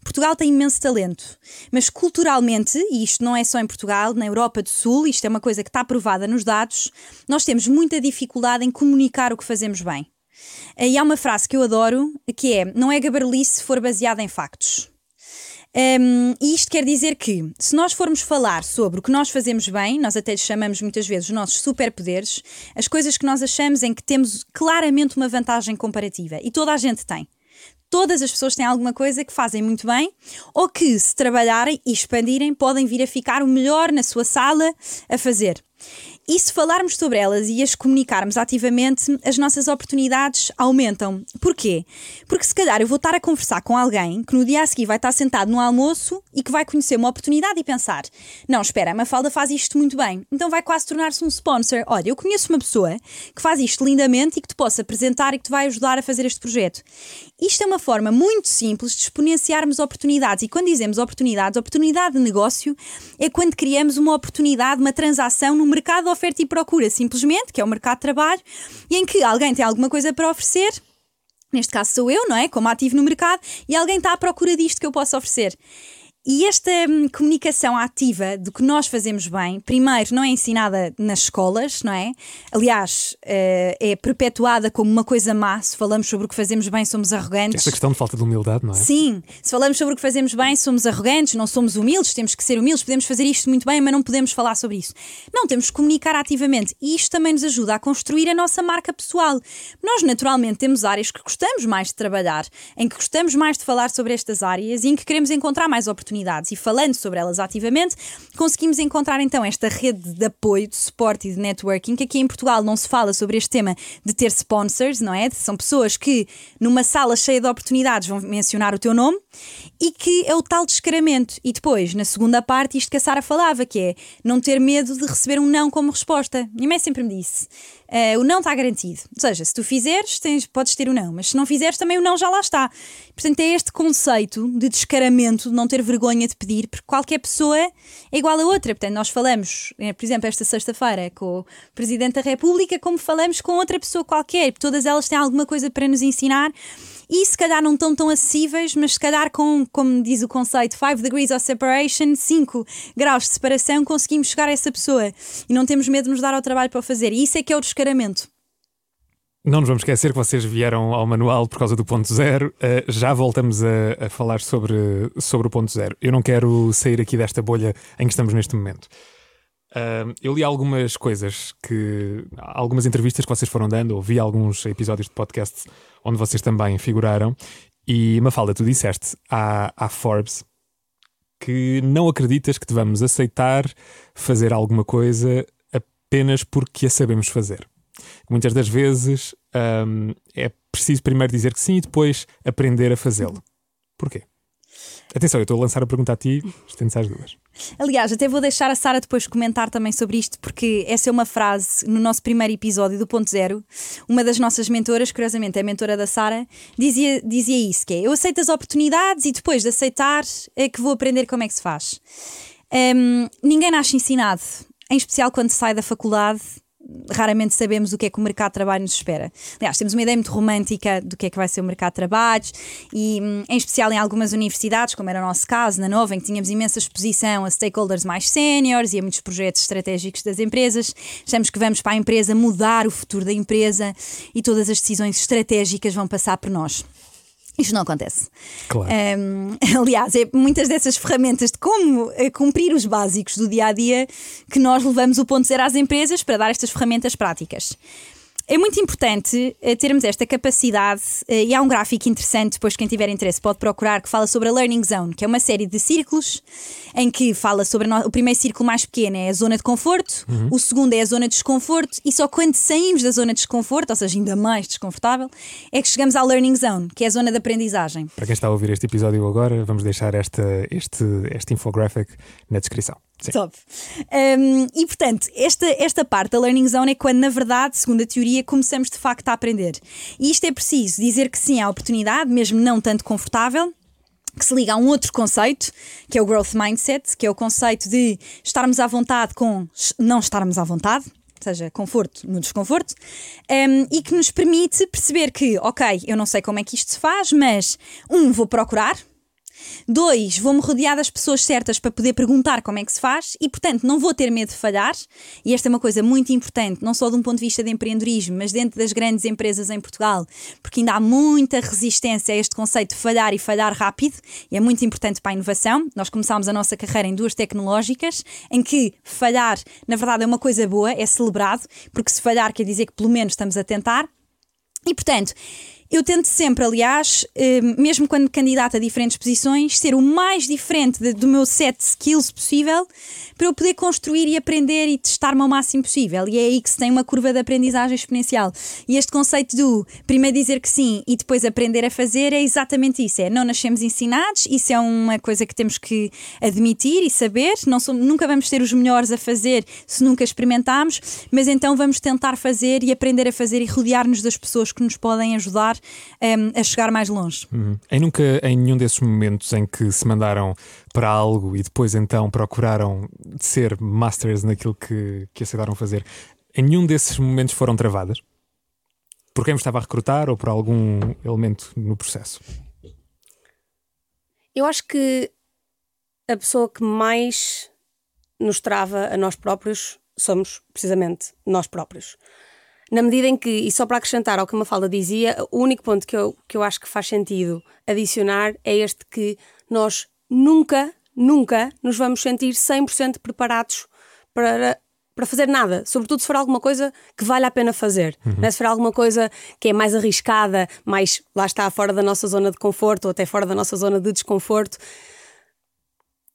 A: Portugal tem imenso talento, mas culturalmente, e isto não é só em Portugal, na Europa do Sul, isto é uma coisa que está provada nos dados, nós temos muita dificuldade em comunicar o que fazemos bem. E há uma frase que eu adoro que é: não é gabarlice se for baseada em factos. Um, e isto quer dizer que, se nós formos falar sobre o que nós fazemos bem, nós até chamamos muitas vezes os nossos superpoderes, as coisas que nós achamos em que temos claramente uma vantagem comparativa. E toda a gente tem. Todas as pessoas têm alguma coisa que fazem muito bem ou que, se trabalharem e expandirem, podem vir a ficar o melhor na sua sala a fazer. E se falarmos sobre elas e as comunicarmos ativamente, as nossas oportunidades aumentam. Porquê? Porque se calhar eu vou estar a conversar com alguém que no dia a seguir vai estar sentado no almoço e que vai conhecer uma oportunidade e pensar: não, espera, a Mafalda faz isto muito bem. Então vai quase tornar-se um sponsor. Olha, eu conheço uma pessoa que faz isto lindamente e que te possa apresentar e que te vai ajudar a fazer este projeto. Isto é uma forma muito simples de exponenciarmos oportunidades. E quando dizemos oportunidades, oportunidade de negócio é quando criamos uma oportunidade, uma transação no mercado oferta e procura, simplesmente, que é o mercado de trabalho, e em que alguém tem alguma coisa para oferecer. Neste caso sou eu, não é? Como ativo no mercado, e alguém está à procura disto que eu posso oferecer. E esta hum, comunicação ativa do que nós fazemos bem, primeiro, não é ensinada nas escolas, não é? Aliás, uh, é perpetuada como uma coisa má. Se falamos sobre o que fazemos bem, somos arrogantes.
B: Esta questão de falta de humildade, não é?
A: Sim. Se falamos sobre o que fazemos bem, somos arrogantes, não somos humildes, temos que ser humildes, podemos fazer isto muito bem, mas não podemos falar sobre isso. Não, temos que comunicar ativamente. E isto também nos ajuda a construir a nossa marca pessoal. Nós, naturalmente, temos áreas que gostamos mais de trabalhar, em que gostamos mais de falar sobre estas áreas e em que queremos encontrar mais oportunidades. E falando sobre elas ativamente, conseguimos encontrar então esta rede de apoio, de suporte e de networking, que aqui em Portugal não se fala sobre este tema de ter sponsors, não é? São pessoas que numa sala cheia de oportunidades vão mencionar o teu nome e que é o tal descaramento. E depois, na segunda parte, isto que a Sara falava, que é não ter medo de receber um não como resposta. Minha mãe sempre me disse: uh, o não está garantido. Ou seja, se tu fizeres, tens, podes ter o não, mas se não fizeres, também o não já lá está. Portanto, é este conceito de descaramento, de não ter vergonha de pedir, porque qualquer pessoa é igual a outra. Portanto, nós falamos, eh, por exemplo, esta sexta-feira com o Presidente da República, como falamos com outra pessoa qualquer. Todas elas têm alguma coisa para nos ensinar e se calhar não estão tão acessíveis, mas se calhar com, como diz o conceito, 5 degrees of separation, 5 graus de separação, conseguimos chegar a essa pessoa e não temos medo de nos dar ao trabalho para o fazer. E isso é que é o descaramento.
B: Não nos vamos esquecer que vocês vieram ao manual por causa do ponto zero. Uh, já voltamos a, a, falar sobre, sobre o ponto zero. Eu não quero sair aqui desta bolha em que estamos neste momento. Uh, eu li algumas coisas que. algumas entrevistas que vocês foram dando, ouvi alguns episódios de podcast onde vocês também figuraram. E Mafalda, tu disseste à, à Forbes que não acreditas que devamos aceitar fazer alguma coisa apenas porque a sabemos fazer. Muitas das vezes um, é preciso primeiro dizer que sim e depois aprender a fazê-lo. Porquê? Atenção, eu estou a lançar a pergunta a ti, estende-se às duas.
A: Aliás, até vou deixar a Sara depois comentar também sobre isto, porque essa é uma frase no nosso primeiro episódio do Ponto Zero. Uma das nossas mentoras, curiosamente, é a mentora da Sara, dizia, dizia isso: que é eu aceito as oportunidades e depois de aceitar é que vou aprender como é que se faz. Um, ninguém nasce ensinado, em especial quando sai da faculdade raramente sabemos o que é que o mercado de trabalho nos espera. Aliás, temos uma ideia muito romântica do que é que vai ser o mercado de trabalho e, hum, em especial em algumas universidades, como era o nosso caso, na Nova, em que tínhamos imensa exposição a stakeholders mais séniores e a muitos projetos estratégicos das empresas, achamos que vamos para a empresa mudar o futuro da empresa e todas as decisões estratégicas vão passar por nós. Isto não acontece.
B: Claro. Um, [LAUGHS]
A: aliás, é muitas dessas ferramentas de como eh, cumprir os básicos do dia a dia que nós levamos o ponto zero às empresas para dar estas ferramentas práticas. É muito importante uh, termos esta capacidade, uh, e há um gráfico interessante, depois quem tiver interesse pode procurar, que fala sobre a Learning Zone, que é uma série de círculos em que fala sobre o primeiro círculo mais pequeno é a zona de conforto, uhum. o segundo é a zona de desconforto, e só quando saímos da zona de desconforto, ou seja, ainda mais desconfortável, é que chegamos à Learning Zone, que é a zona de aprendizagem.
B: Para quem está a ouvir este episódio agora, vamos deixar esta, este, este infographic na descrição.
A: Sim. Top. Um, e portanto, esta, esta parte da Learning Zone é quando, na verdade, segundo a teoria, começamos de facto a aprender. E isto é preciso dizer que sim à oportunidade, mesmo não tanto confortável, que se liga a um outro conceito, que é o Growth Mindset, que é o conceito de estarmos à vontade com não estarmos à vontade, ou seja, conforto no desconforto, um, e que nos permite perceber que, ok, eu não sei como é que isto se faz, mas um, vou procurar, Dois, vou-me rodear das pessoas certas para poder perguntar como é que se faz e, portanto, não vou ter medo de falhar. E esta é uma coisa muito importante, não só de um ponto de vista de empreendedorismo, mas dentro das grandes empresas em Portugal, porque ainda há muita resistência a este conceito de falhar e falhar rápido, e é muito importante para a inovação. Nós começámos a nossa carreira em duas tecnológicas, em que falhar, na verdade, é uma coisa boa, é celebrado, porque se falhar quer dizer que pelo menos estamos a tentar. E, portanto, eu tento sempre, aliás, eh, mesmo quando candidata a diferentes posições, ser o mais diferente do meu set de skills possível para eu poder construir e aprender e testar-me ao máximo possível. E é aí que se tem uma curva de aprendizagem exponencial. E este conceito do primeiro dizer que sim e depois aprender a fazer é exatamente isso. É não nascemos ensinados, isso é uma coisa que temos que admitir e saber. Não somos, nunca vamos ser os melhores a fazer se nunca experimentarmos, mas então vamos tentar fazer e aprender a fazer e rodear-nos das pessoas que nos podem ajudar ajudar um, ehm, a chegar mais longe.
B: Uhum. Em nunca, em nenhum desses momentos em que se mandaram para algo e depois então procuraram ser masters naquilo que, que aceitaram fazer, em nenhum desses momentos foram travadas? Por quem me estava a recrutar ou por algum elemento no processo?
C: Eu acho que a pessoa que mais nos trava a nós próprios somos precisamente nós próprios. Na medida em que, e só para acrescentar ao que a Mafalda dizia, o único ponto que eu, que eu acho que faz sentido adicionar é este que nós nunca, nunca nos vamos sentir 100% preparados para, para fazer nada, sobretudo se for alguma coisa que vale a pena fazer. Uhum. Né? Se for alguma coisa que é mais arriscada, mais lá está fora da nossa zona de conforto ou até fora da nossa zona de desconforto.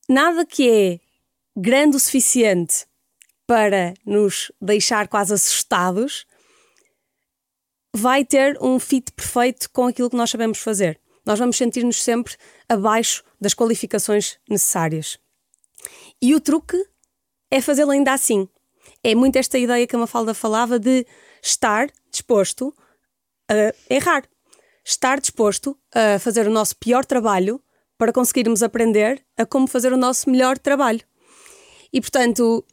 C: Nada que é grande o suficiente para nos deixar quase assustados vai ter um fit perfeito com aquilo que nós sabemos fazer. Nós vamos sentir-nos sempre abaixo das qualificações necessárias. E o truque é fazê-lo ainda assim. É muito esta ideia que a Mafalda falava de estar disposto a errar. Estar disposto a fazer o nosso pior trabalho para conseguirmos aprender a como fazer o nosso melhor trabalho. E portanto,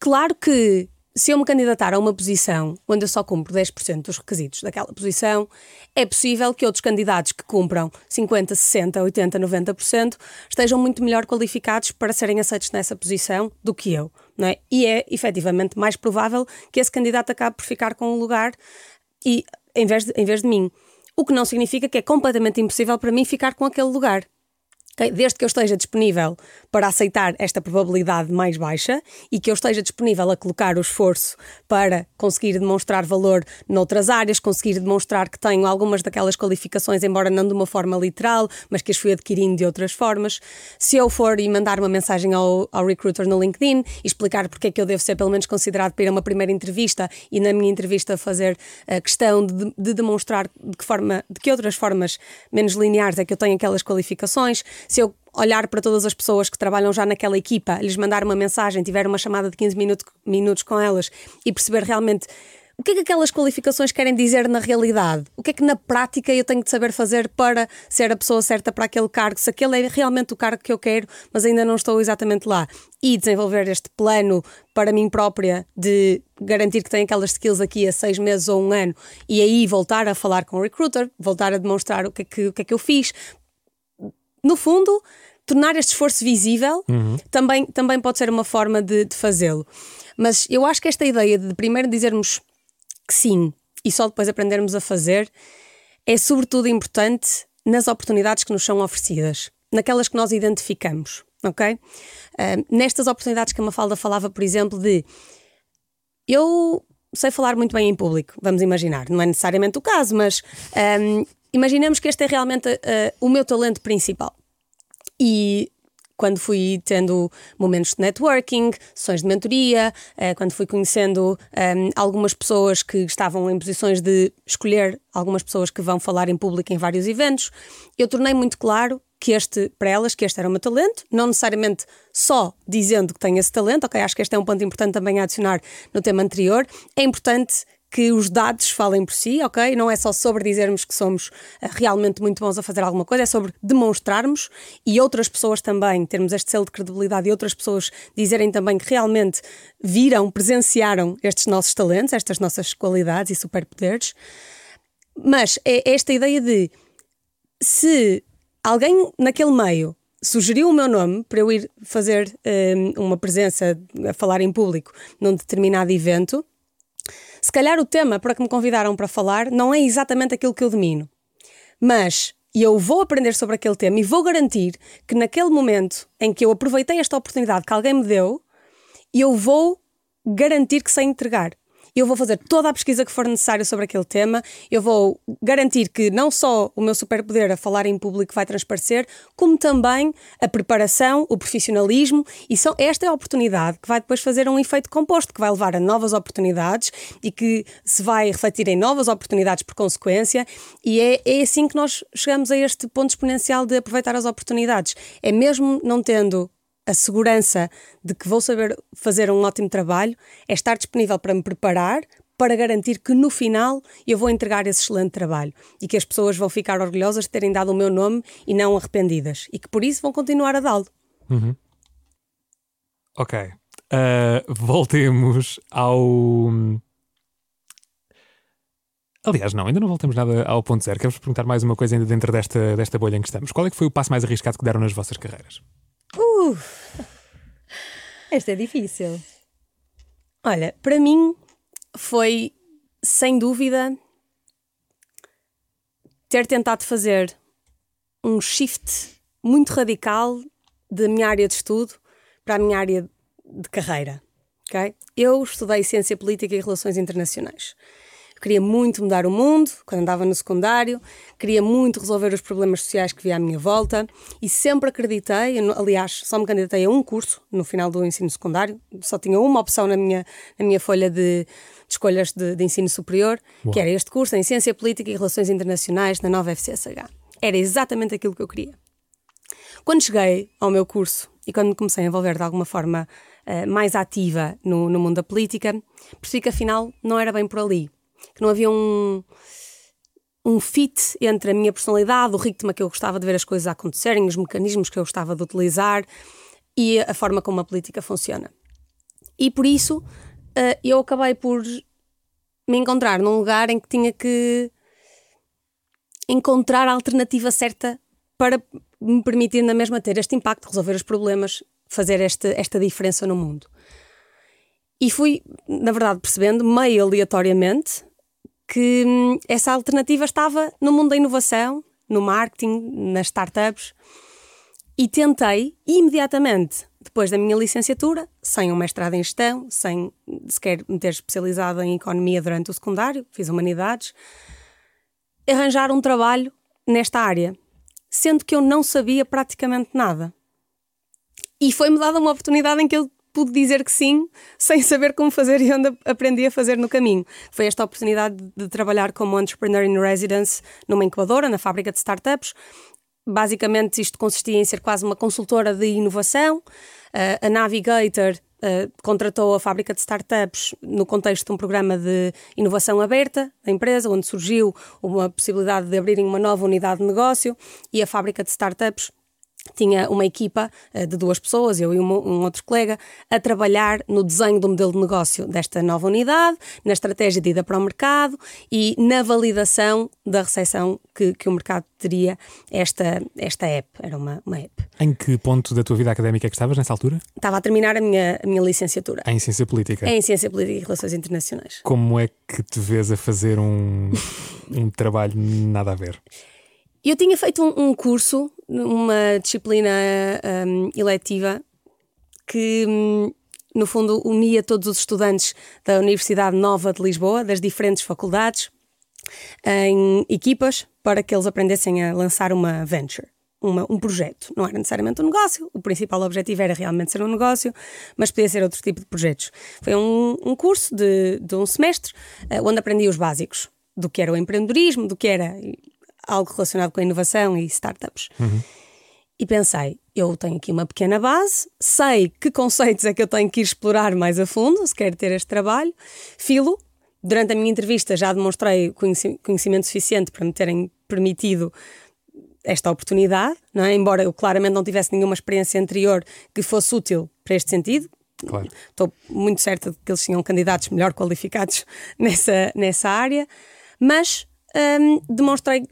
C: claro que se eu me candidatar a uma posição onde eu só cumpro 10% dos requisitos daquela posição, é possível que outros candidatos que cumpram 50%, 60%, 80%, 90% estejam muito melhor qualificados para serem aceitos nessa posição do que eu. Não é? E é efetivamente mais provável que esse candidato acabe por ficar com um lugar e, em, vez de, em vez de mim. O que não significa que é completamente impossível para mim ficar com aquele lugar. Desde que eu esteja disponível para aceitar esta probabilidade mais baixa e que eu esteja disponível a colocar o esforço para conseguir demonstrar valor noutras áreas, conseguir demonstrar que tenho algumas daquelas qualificações, embora não de uma forma literal, mas que as fui adquirindo de outras formas. Se eu for e mandar uma mensagem ao, ao recruiter no LinkedIn e explicar porque é que eu devo ser pelo menos considerado para ir a uma primeira entrevista e na minha entrevista fazer a questão de, de demonstrar de que, forma, de que outras formas menos lineares é que eu tenho aquelas qualificações se eu olhar para todas as pessoas que trabalham já naquela equipa, lhes mandar uma mensagem, tiver uma chamada de 15 minutos, minutos com elas e perceber realmente o que é que aquelas qualificações querem dizer na realidade? O que é que na prática eu tenho de saber fazer para ser a pessoa certa para aquele cargo? Se aquele é realmente o cargo que eu quero, mas ainda não estou exatamente lá. E desenvolver este plano para mim própria de garantir que tenho aquelas skills aqui a seis meses ou um ano e aí voltar a falar com o recruiter, voltar a demonstrar o que é que, o que, é que eu fiz, no fundo, tornar este esforço visível uhum. também, também pode ser uma forma de, de fazê-lo. Mas eu acho que esta ideia de primeiro dizermos que sim e só depois aprendermos a fazer é sobretudo importante nas oportunidades que nos são oferecidas, naquelas que nós identificamos, ok? Uh, nestas oportunidades que a Mafalda falava, por exemplo, de eu sei falar muito bem em público, vamos imaginar, não é necessariamente o caso, mas um, imaginemos que este é realmente uh, o meu talento principal. E quando fui tendo momentos de networking, sessões de mentoria, uh, quando fui conhecendo ehm, algumas pessoas que estavam em posições de escolher algumas pessoas que vão falar em público em vários eventos, eu tornei muito claro que este, para elas, que este era o meu talento, não necessariamente só dizendo que tenho esse talento, ok, acho que este é um ponto importante também a adicionar no tema anterior, é importante que os dados falem por si, ok? Não é só sobre dizermos que somos eh, realmente muito bons a fazer alguma coisa, é sobre demonstrarmos e outras pessoas também, termos este selo de credibilidade e outras pessoas dizerem também que realmente viram, presenciaram estes nossos talentos, estas nossas qualidades e superpoderes. Mas é esta ideia de se alguém naquele meio sugeriu o meu nome para eu ir fazer um, eh, uma presença a falar em público num determinado evento se calhar o tema para que me convidaram para falar não é exatamente aquilo que eu domino, mas eu vou aprender sobre aquele tema e vou garantir que naquele momento em que eu aproveitei esta oportunidade que alguém me deu, eu vou garantir que sei entregar eu vou fazer toda a pesquisa que for necessária sobre aquele tema, eu vou garantir que não só o meu superpoder a falar em público vai transparecer, como também a preparação, o profissionalismo, e esta é a oportunidade que vai depois fazer um efeito composto, que vai levar a novas oportunidades e que se vai refletir em novas oportunidades por consequência, e é, é assim que nós chegamos a este ponto exponencial de aproveitar as oportunidades. É mesmo não tendo a segurança de que vou saber fazer um ótimo trabalho, é estar disponível para me preparar, para garantir que no final eu vou entregar esse excelente trabalho e que as pessoas vão ficar orgulhosas de terem dado o meu nome e não arrependidas e que por isso vão continuar a dá-lo.
B: Uhum. Ok. Uh, voltemos ao. Aliás, não, ainda não voltamos nada ao ponto zero. Quero-vos perguntar mais uma coisa ainda dentro desta, desta bolha em que estamos. Qual é que foi o passo mais arriscado que deram nas vossas carreiras?
A: Uh, esta é difícil.
C: Olha, para mim foi, sem dúvida, ter tentado fazer um shift muito radical da minha área de estudo para a minha área de carreira. Okay? Eu estudei Ciência Política e Relações Internacionais. Queria muito mudar o mundo quando andava no secundário, queria muito resolver os problemas sociais que via à minha volta e sempre acreditei, aliás, só me candidatei a um curso no final do ensino secundário, só tinha uma opção na minha, na minha folha de, de escolhas de, de, ensino superior, Uau. que era este curso em Ciência Política e Relações Internacionais na nova FCSH. Era exatamente aquilo que eu queria. Quando cheguei ao meu curso e quando me comecei a envolver de alguma forma uh, mais ativa no, no mundo da política, percebi que afinal não era bem por ali que não havia um, um fit entre a minha personalidade, o ritmo que eu gostava de ver as coisas acontecerem, os mecanismos que eu gostava de utilizar e a forma como a política funciona. E por isso uh, eu acabei por me encontrar num lugar em que tinha que encontrar a alternativa certa para me permitir na mesma ter este impacto, resolver os problemas, fazer esta, esta diferença no mundo. E fui, na verdade, percebendo meio aleatoriamente que hum, essa alternativa estava no mundo da inovação, no marketing, nas startups. E tentei imediatamente, depois da minha licenciatura, sem um mestrado em gestão, sem sequer me ter especializado em economia durante o secundário, fiz humanidades, arranjar um trabalho nesta área, sendo que eu não sabia praticamente nada. E foi-me dada uma oportunidade em que eu pude dizer que sim, [LAUGHS] sem saber como fazer e onde aprendi a fazer no caminho. Foi esta oportunidade de trabalhar como entrepreneur in residence numa incubadora, na fábrica de startups. Basicamente, isto consistia em ser quase uma consultora de inovação. Uh, a Navigator uh, contratou a fábrica de startups no contexto de um programa de inovação aberta da empresa, onde surgiu uma possibilidade de abrirem uma nova unidade de negócio e a fábrica de startups tinha uma equipa uh, de duas pessoas, eu e um, um, outro colega, a trabalhar no desenho do modelo de negócio desta nova unidade, na estratégia de ida para o mercado e na validação da recepção que, que o mercado teria esta, esta app. Era uma, uma app.
B: Em que ponto da tua vida académica é que estavas nessa altura?
C: Estava a terminar a minha, a minha licenciatura.
B: Em Ciência Política?
C: Em Ciência Política e Relações Internacionais.
B: Como é que te vês a fazer um, [LAUGHS] um trabalho nada a ver?
C: Eu tinha feito um, um curso, uma disciplina um, eletiva, que um, no fundo unia todos os estudantes da Universidade Nova de Lisboa, das diferentes faculdades, em equipas para que eles aprendessem a lançar uma venture. Uma, um projeto. Não era necessariamente um negócio, o principal objetivo era realmente ser um negócio, mas podia ser outro tipo de projetos. Foi um, um curso de, de um semestre uh, onde aprendi os básicos do que era o empreendedorismo, do que era algo relacionado com a inovação e startups. Uhum. E pensei, eu tenho aqui uma pequena base, sei que conceitos é que eu tenho que ir explorar mais a fundo, se quero ter este trabalho, filo. Durante a minha entrevista já demonstrei conhecimento suficiente para me terem permitido esta oportunidade, não é? embora eu claramente não tivesse nenhuma experiência anterior que fosse útil para este sentido.
B: Claro.
C: Estou muito certa de que eles tinham candidatos melhor qualificados [LAUGHS] nessa, nessa área, mas hum, demonstrei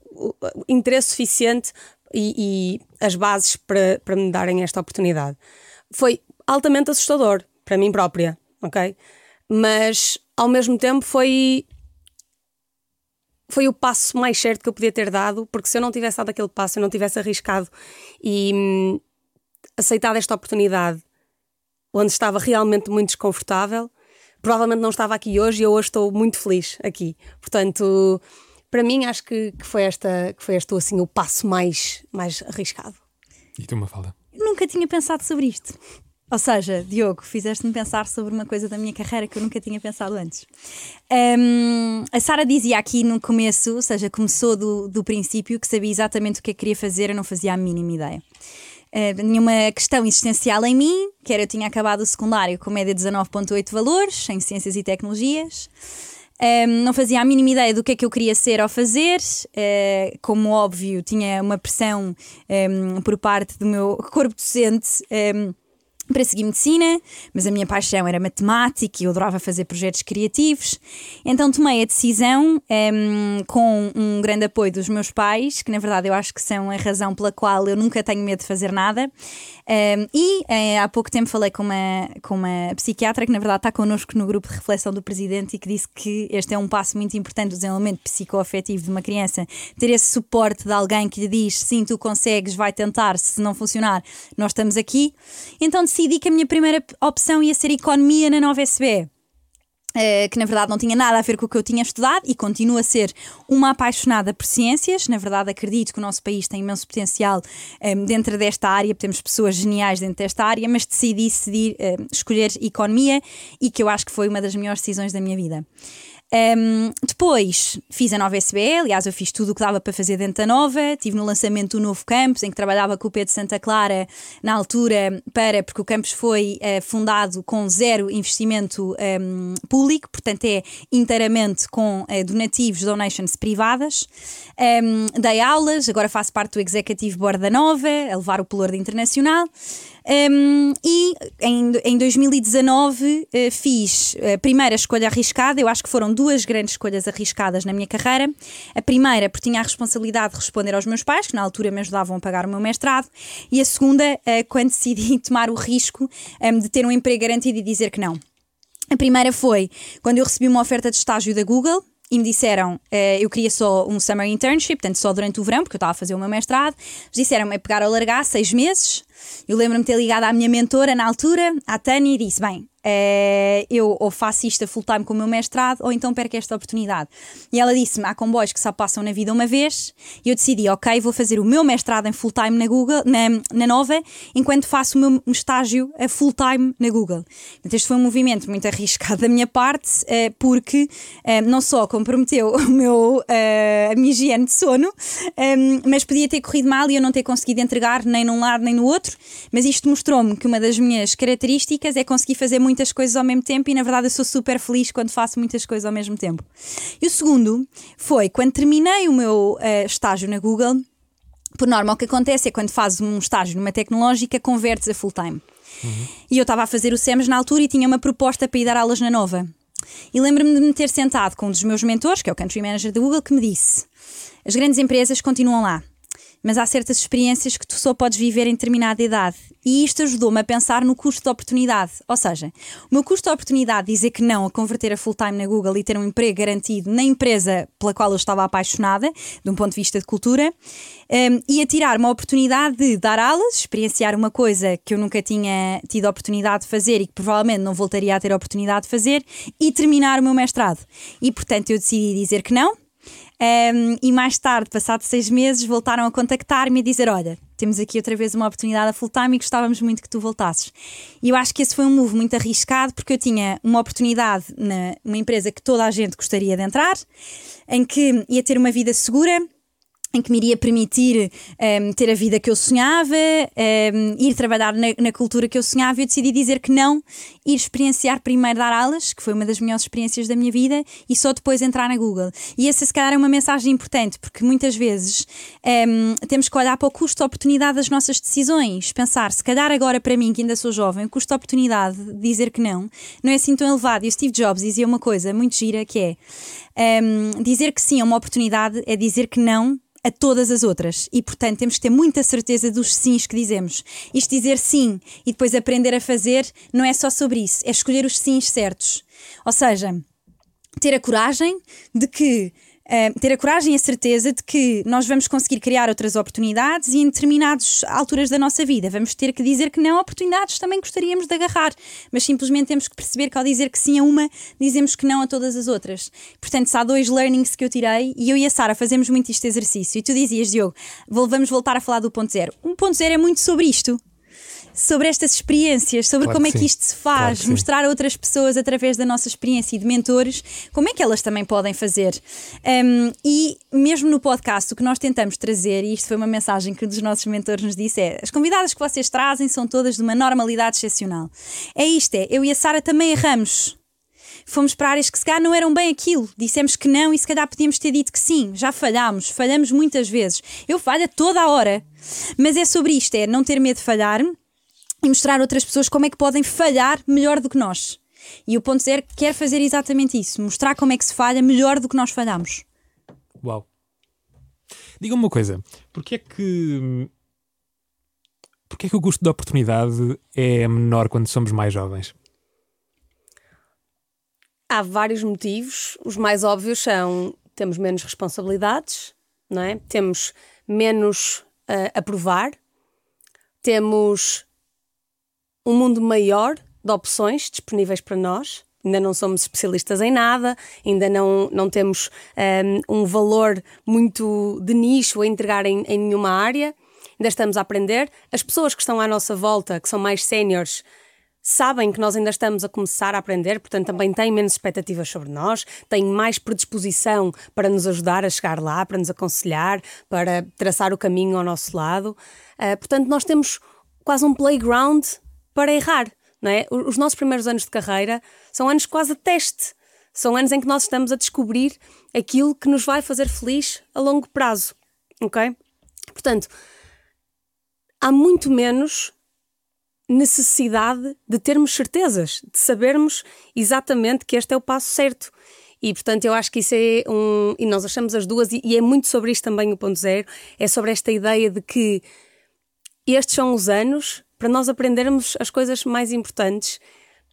C: interesse suficiente e, e, as bases para, para me darem esta oportunidade. Foi altamente assustador para mim própria, ok? Mas ao mesmo tempo foi foi o passo mais certo que eu podia ter dado, porque se eu não tivesse dado aquele passo, eu não tivesse arriscado e hum, aceitado esta oportunidade onde estava realmente muito desconfortável, provavelmente não estava aqui hoje e eu hoje estou muito feliz aqui. Portanto, para mim acho que, que, foi esta que foi este assim o passo mais mais arriscado.
B: E tu, Mafalda?
A: Nunca tinha pensado sobre isto. Ou seja, Diogo, fizeste-me pensar sobre uma coisa da minha carreira que eu nunca tinha pensado antes. Um, a Sara dizia aqui no começo, ou seja, começou do, do princípio, que sabia exatamente o que é que queria fazer, eu não fazia a mínima ideia. Uh, tinha uma questão existencial em mim, que era eu tinha acabado o secundário com média 19,8 valores em Ciências e Tecnologias. Um, não fazia a mínima ideia do que é que eu queria ser ao fazer. Uh, como óbvio, tinha uma pressão um, por parte do meu corpo docente. Um, para seguir medicina, mas a minha paixão era matemática e eu adorava fazer projetos criativos. Então tomei a decisão, um, com um grande apoio dos meus pais, que na verdade eu acho que são a razão pela qual eu nunca tenho medo de fazer nada. Um, e é, há pouco tempo falei com uma, com uma psiquiatra que na verdade está connosco no grupo de reflexão do presidente e que disse que este é um passo muito importante do desenvolvimento psicoafetivo de uma criança, ter esse suporte de alguém que lhe diz sim, tu consegues, vai tentar, se não funcionar, nós estamos aqui. Então decidi que a minha primeira opção ia ser Economia na Nova SBE. Eh, que na verdade não tinha nada a ver com o que eu tinha estudado e continuo a ser uma apaixonada por ciências. Na verdade, acredito que o nosso país tem imenso potencial um, eh, dentro desta área, temos pessoas geniais dentro desta área, mas decidi, decidir, uh, escolher economia e que eu acho que foi uma das melhores decisões da minha vida. Um, depois fiz a nova SBE, aliás, eu fiz tudo o que dava para fazer dentro da nova. Estive no lançamento do novo campus, em que trabalhava com o Pedro Santa Clara na altura, para, porque o campus foi uh, fundado com zero investimento um, público, portanto é inteiramente com uh, donativos, donations privadas. Um, dei aulas, agora faço parte do Executive Board da Nova, a levar o Pelour Internacional. Um, e em, em 2019 uh, eh, fiz a primeira escolha arriscada. Eu acho que foram duas grandes escolhas arriscadas na minha carreira. A primeira, porque tinha a responsabilidade de responder aos meus pais, que na altura me ajudavam a pagar o meu mestrado. E a segunda, uh, quando decidi [LAUGHS] tomar o risco um, de ter um emprego garantido e dizer que não. A primeira foi quando eu recebi uma oferta de estágio da Google e me disseram, uh, eu queria só um summer internship, portanto só durante o verão, porque eu estava a fazer o meu mestrado. Disseram-me pegar ou largar seis meses. Eu lembro-me ter ligado à minha mentora na altura, à Tânia, e disse: Bem, é, eu ou faço isto a full time com o meu mestrado ou então perco esta oportunidade. E ela disse-me: há comboios que só passam na vida uma vez, e eu decidi: ok, vou fazer o meu mestrado em full time na Google, na, na Nova, enquanto faço o meu estágio a full time na Google. Então, este foi um movimento muito arriscado [LAUGHS] da minha parte, uh, porque uh, não só comprometeu [LAUGHS] o meu, a minha higiene de sono, um, mas podia ter corrido mal e eu não ter conseguido entregar nem num lado nem no outro. Mas isto mostrou-me que uma das minhas características é conseguir fazer muito muitas coisas ao mesmo tempo e na verdade eu sou super feliz quando faço muitas coisas ao mesmo tempo. E o segundo foi quando terminei o meu uh, estágio na Google. Por norma, o que acontece é quando fazes um estágio numa tecnológica, convertes a full time. Uhum. E eu estava a fazer o SEMS na altura e tinha uma proposta para ir dar aulas na Nova. E lembro-me de me ter sentado com um dos meus mentores, que é o Country Manager da Google, que me disse: as grandes empresas continuam lá mas há certas experiências que tu só podes viver em determinada idade. E isto ajudou-me a pensar no custo de oportunidade. Ou seja, o meu custo de oportunidade de dizer que não a converter a full-time na Google e ter um emprego garantido na empresa pela qual eu estava apaixonada, de um ponto de vista de cultura, um, e a tirar uma oportunidade de dar aulas, experienciar uma coisa que eu nunca tinha tido oportunidade de fazer e que provavelmente não voltaria a ter oportunidade de fazer, e terminar o meu mestrado. E portanto eu decidi dizer que não um, e mais tarde, passados seis meses, voltaram a contactar-me e dizer: Olha, temos aqui outra vez uma oportunidade a full time e gostávamos muito que tu voltasses. E eu acho que esse foi um move muito arriscado porque eu tinha uma oportunidade numa empresa que toda a gente gostaria de entrar, em que ia ter uma vida segura em que me iria permitir um, ehm, ter a vida que eu sonhava, um, ehm, ir trabalhar na, na, cultura que eu sonhava, eu decidi dizer que não, ir experienciar primeiro dar aulas, que foi uma das melhores experiências da minha vida, e só depois entrar na Google. E essa, se calhar, é uma mensagem importante, porque muitas vezes um, ehm, temos que olhar para o custo-oportunidade das nossas decisões, pensar, se calhar agora para mim, que ainda sou jovem, o custo-oportunidade de dizer que não, não é assim tão elevado. E o Steve Jobs dizia uma coisa muito gira, que é dizer que sim a uma oportunidade é dizer que não a todas as outras e, portanto, temos que ter muita certeza dos sims que dizemos. Isto dizer sim e depois aprender a fazer não é só sobre isso, é escolher os sims certos. Ou seja, ter a coragem de que Uh, ter a coragem e a certeza de que nós vamos conseguir criar outras oportunidades e em determinadas alturas da nossa vida vamos ter que dizer que não oportunidades também gostaríamos de agarrar, mas simplesmente temos que perceber que ao dizer que sim a uma, dizemos que não a todas as outras. Portanto, se há dois learnings que eu tirei e eu e a Sara fazemos muito este exercício e tu dizias, Diogo, vamos voltar a falar do ponto zero. Um ponto zero é muito sobre isto sobre estas experiências, sobre claro como é que isto se faz, claro mostrar a outras pessoas através da nossa experiência e de mentores como é que elas também podem fazer. Um, e mesmo no podcast, o que nós tentamos trazer, e isto foi uma mensagem que um dos nossos mentores nos disse, é as convidadas que vocês trazem são todas de uma normalidade excepcional. É isto, é, eu e a Sara também erramos fomos para áreas que se calhar não eram bem aquilo. Dissemos que não e se calhar podíamos ter dito que sim. Já falhámos, falhamos muitas vezes. Eu falho toda a hora. Mas é sobre isto: é não ter medo de falhar, e mostrar a outras pessoas como é que podem falhar melhor do que nós. E o ponto zero quer fazer exatamente isso, mostrar como é que se falha melhor do que nós falhamos.
B: Uau. Diga-me uma coisa, porquê é que porquê é que o custo da oportunidade é menor quando somos mais jovens?
C: Há vários motivos. Os mais óbvios são temos menos responsabilidades, não é? Temos menos uh, a provar, temos um mundo maior de opções disponíveis para nós. Ainda não somos especialistas em nada, ainda não, não temos um, um valor muito de nicho a entregar em, em nenhuma área, ainda estamos a aprender. As pessoas que estão à nossa volta, que são mais séniores, sabem que nós ainda estamos a começar a aprender, portanto também têm menos expectativas sobre nós, têm mais predisposição para nos ajudar a chegar lá, para nos aconselhar, para traçar o caminho ao nosso lado. Uh, portanto, nós temos quase um playground para errar. Não é? Os nossos primeiros anos de carreira são anos quase teste. São anos em que nós estamos a descobrir aquilo que nos vai fazer feliz a longo prazo. Ok? Portanto, há muito menos necessidade de termos certezas, de sabermos exatamente que este é o passo certo. E portanto, eu acho que isso é um. E nós achamos as duas, e, e é muito sobre isto também o ponto zero, é sobre esta ideia de que estes são os anos para nós aprendermos as coisas mais importantes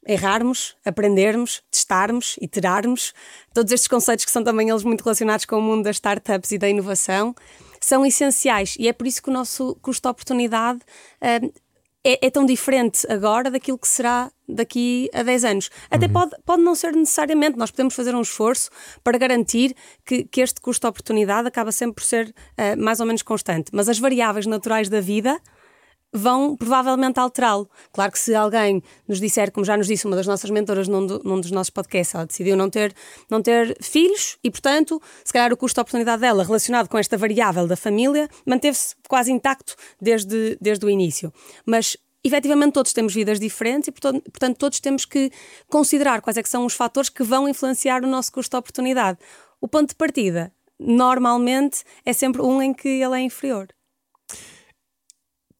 C: errarmos, aprendermos, testarmos, iterarmos. Todos estes conceitos que são também eles muito relacionados com o mundo das startups e da inovação são essenciais e é por isso que o nosso custo-oportunidade uh, é, é, tão diferente agora daquilo que será daqui a 10 anos. Até uhum. pode, pode não ser necessariamente, nós podemos fazer um esforço para garantir que, que este custo-oportunidade acaba sempre por ser uh, mais ou menos constante, mas as variáveis naturais da vida vão provavelmente alterá-lo. Claro que se alguém nos disser, como já nos disse uma das nossas mentoras num, do, num dos nossos podcasts, ela decidiu não ter, não ter filhos e, portanto, se calhar o custo de oportunidade dela relacionado com esta variável da família manteve-se quase intacto desde, desde o início. Mas efetivamente todos temos vidas diferentes e, portanto, todos temos que considerar quais é que são os fatores que vão influenciar o nosso custo de oportunidade. O ponto de partida, normalmente, é sempre um em que ele é inferior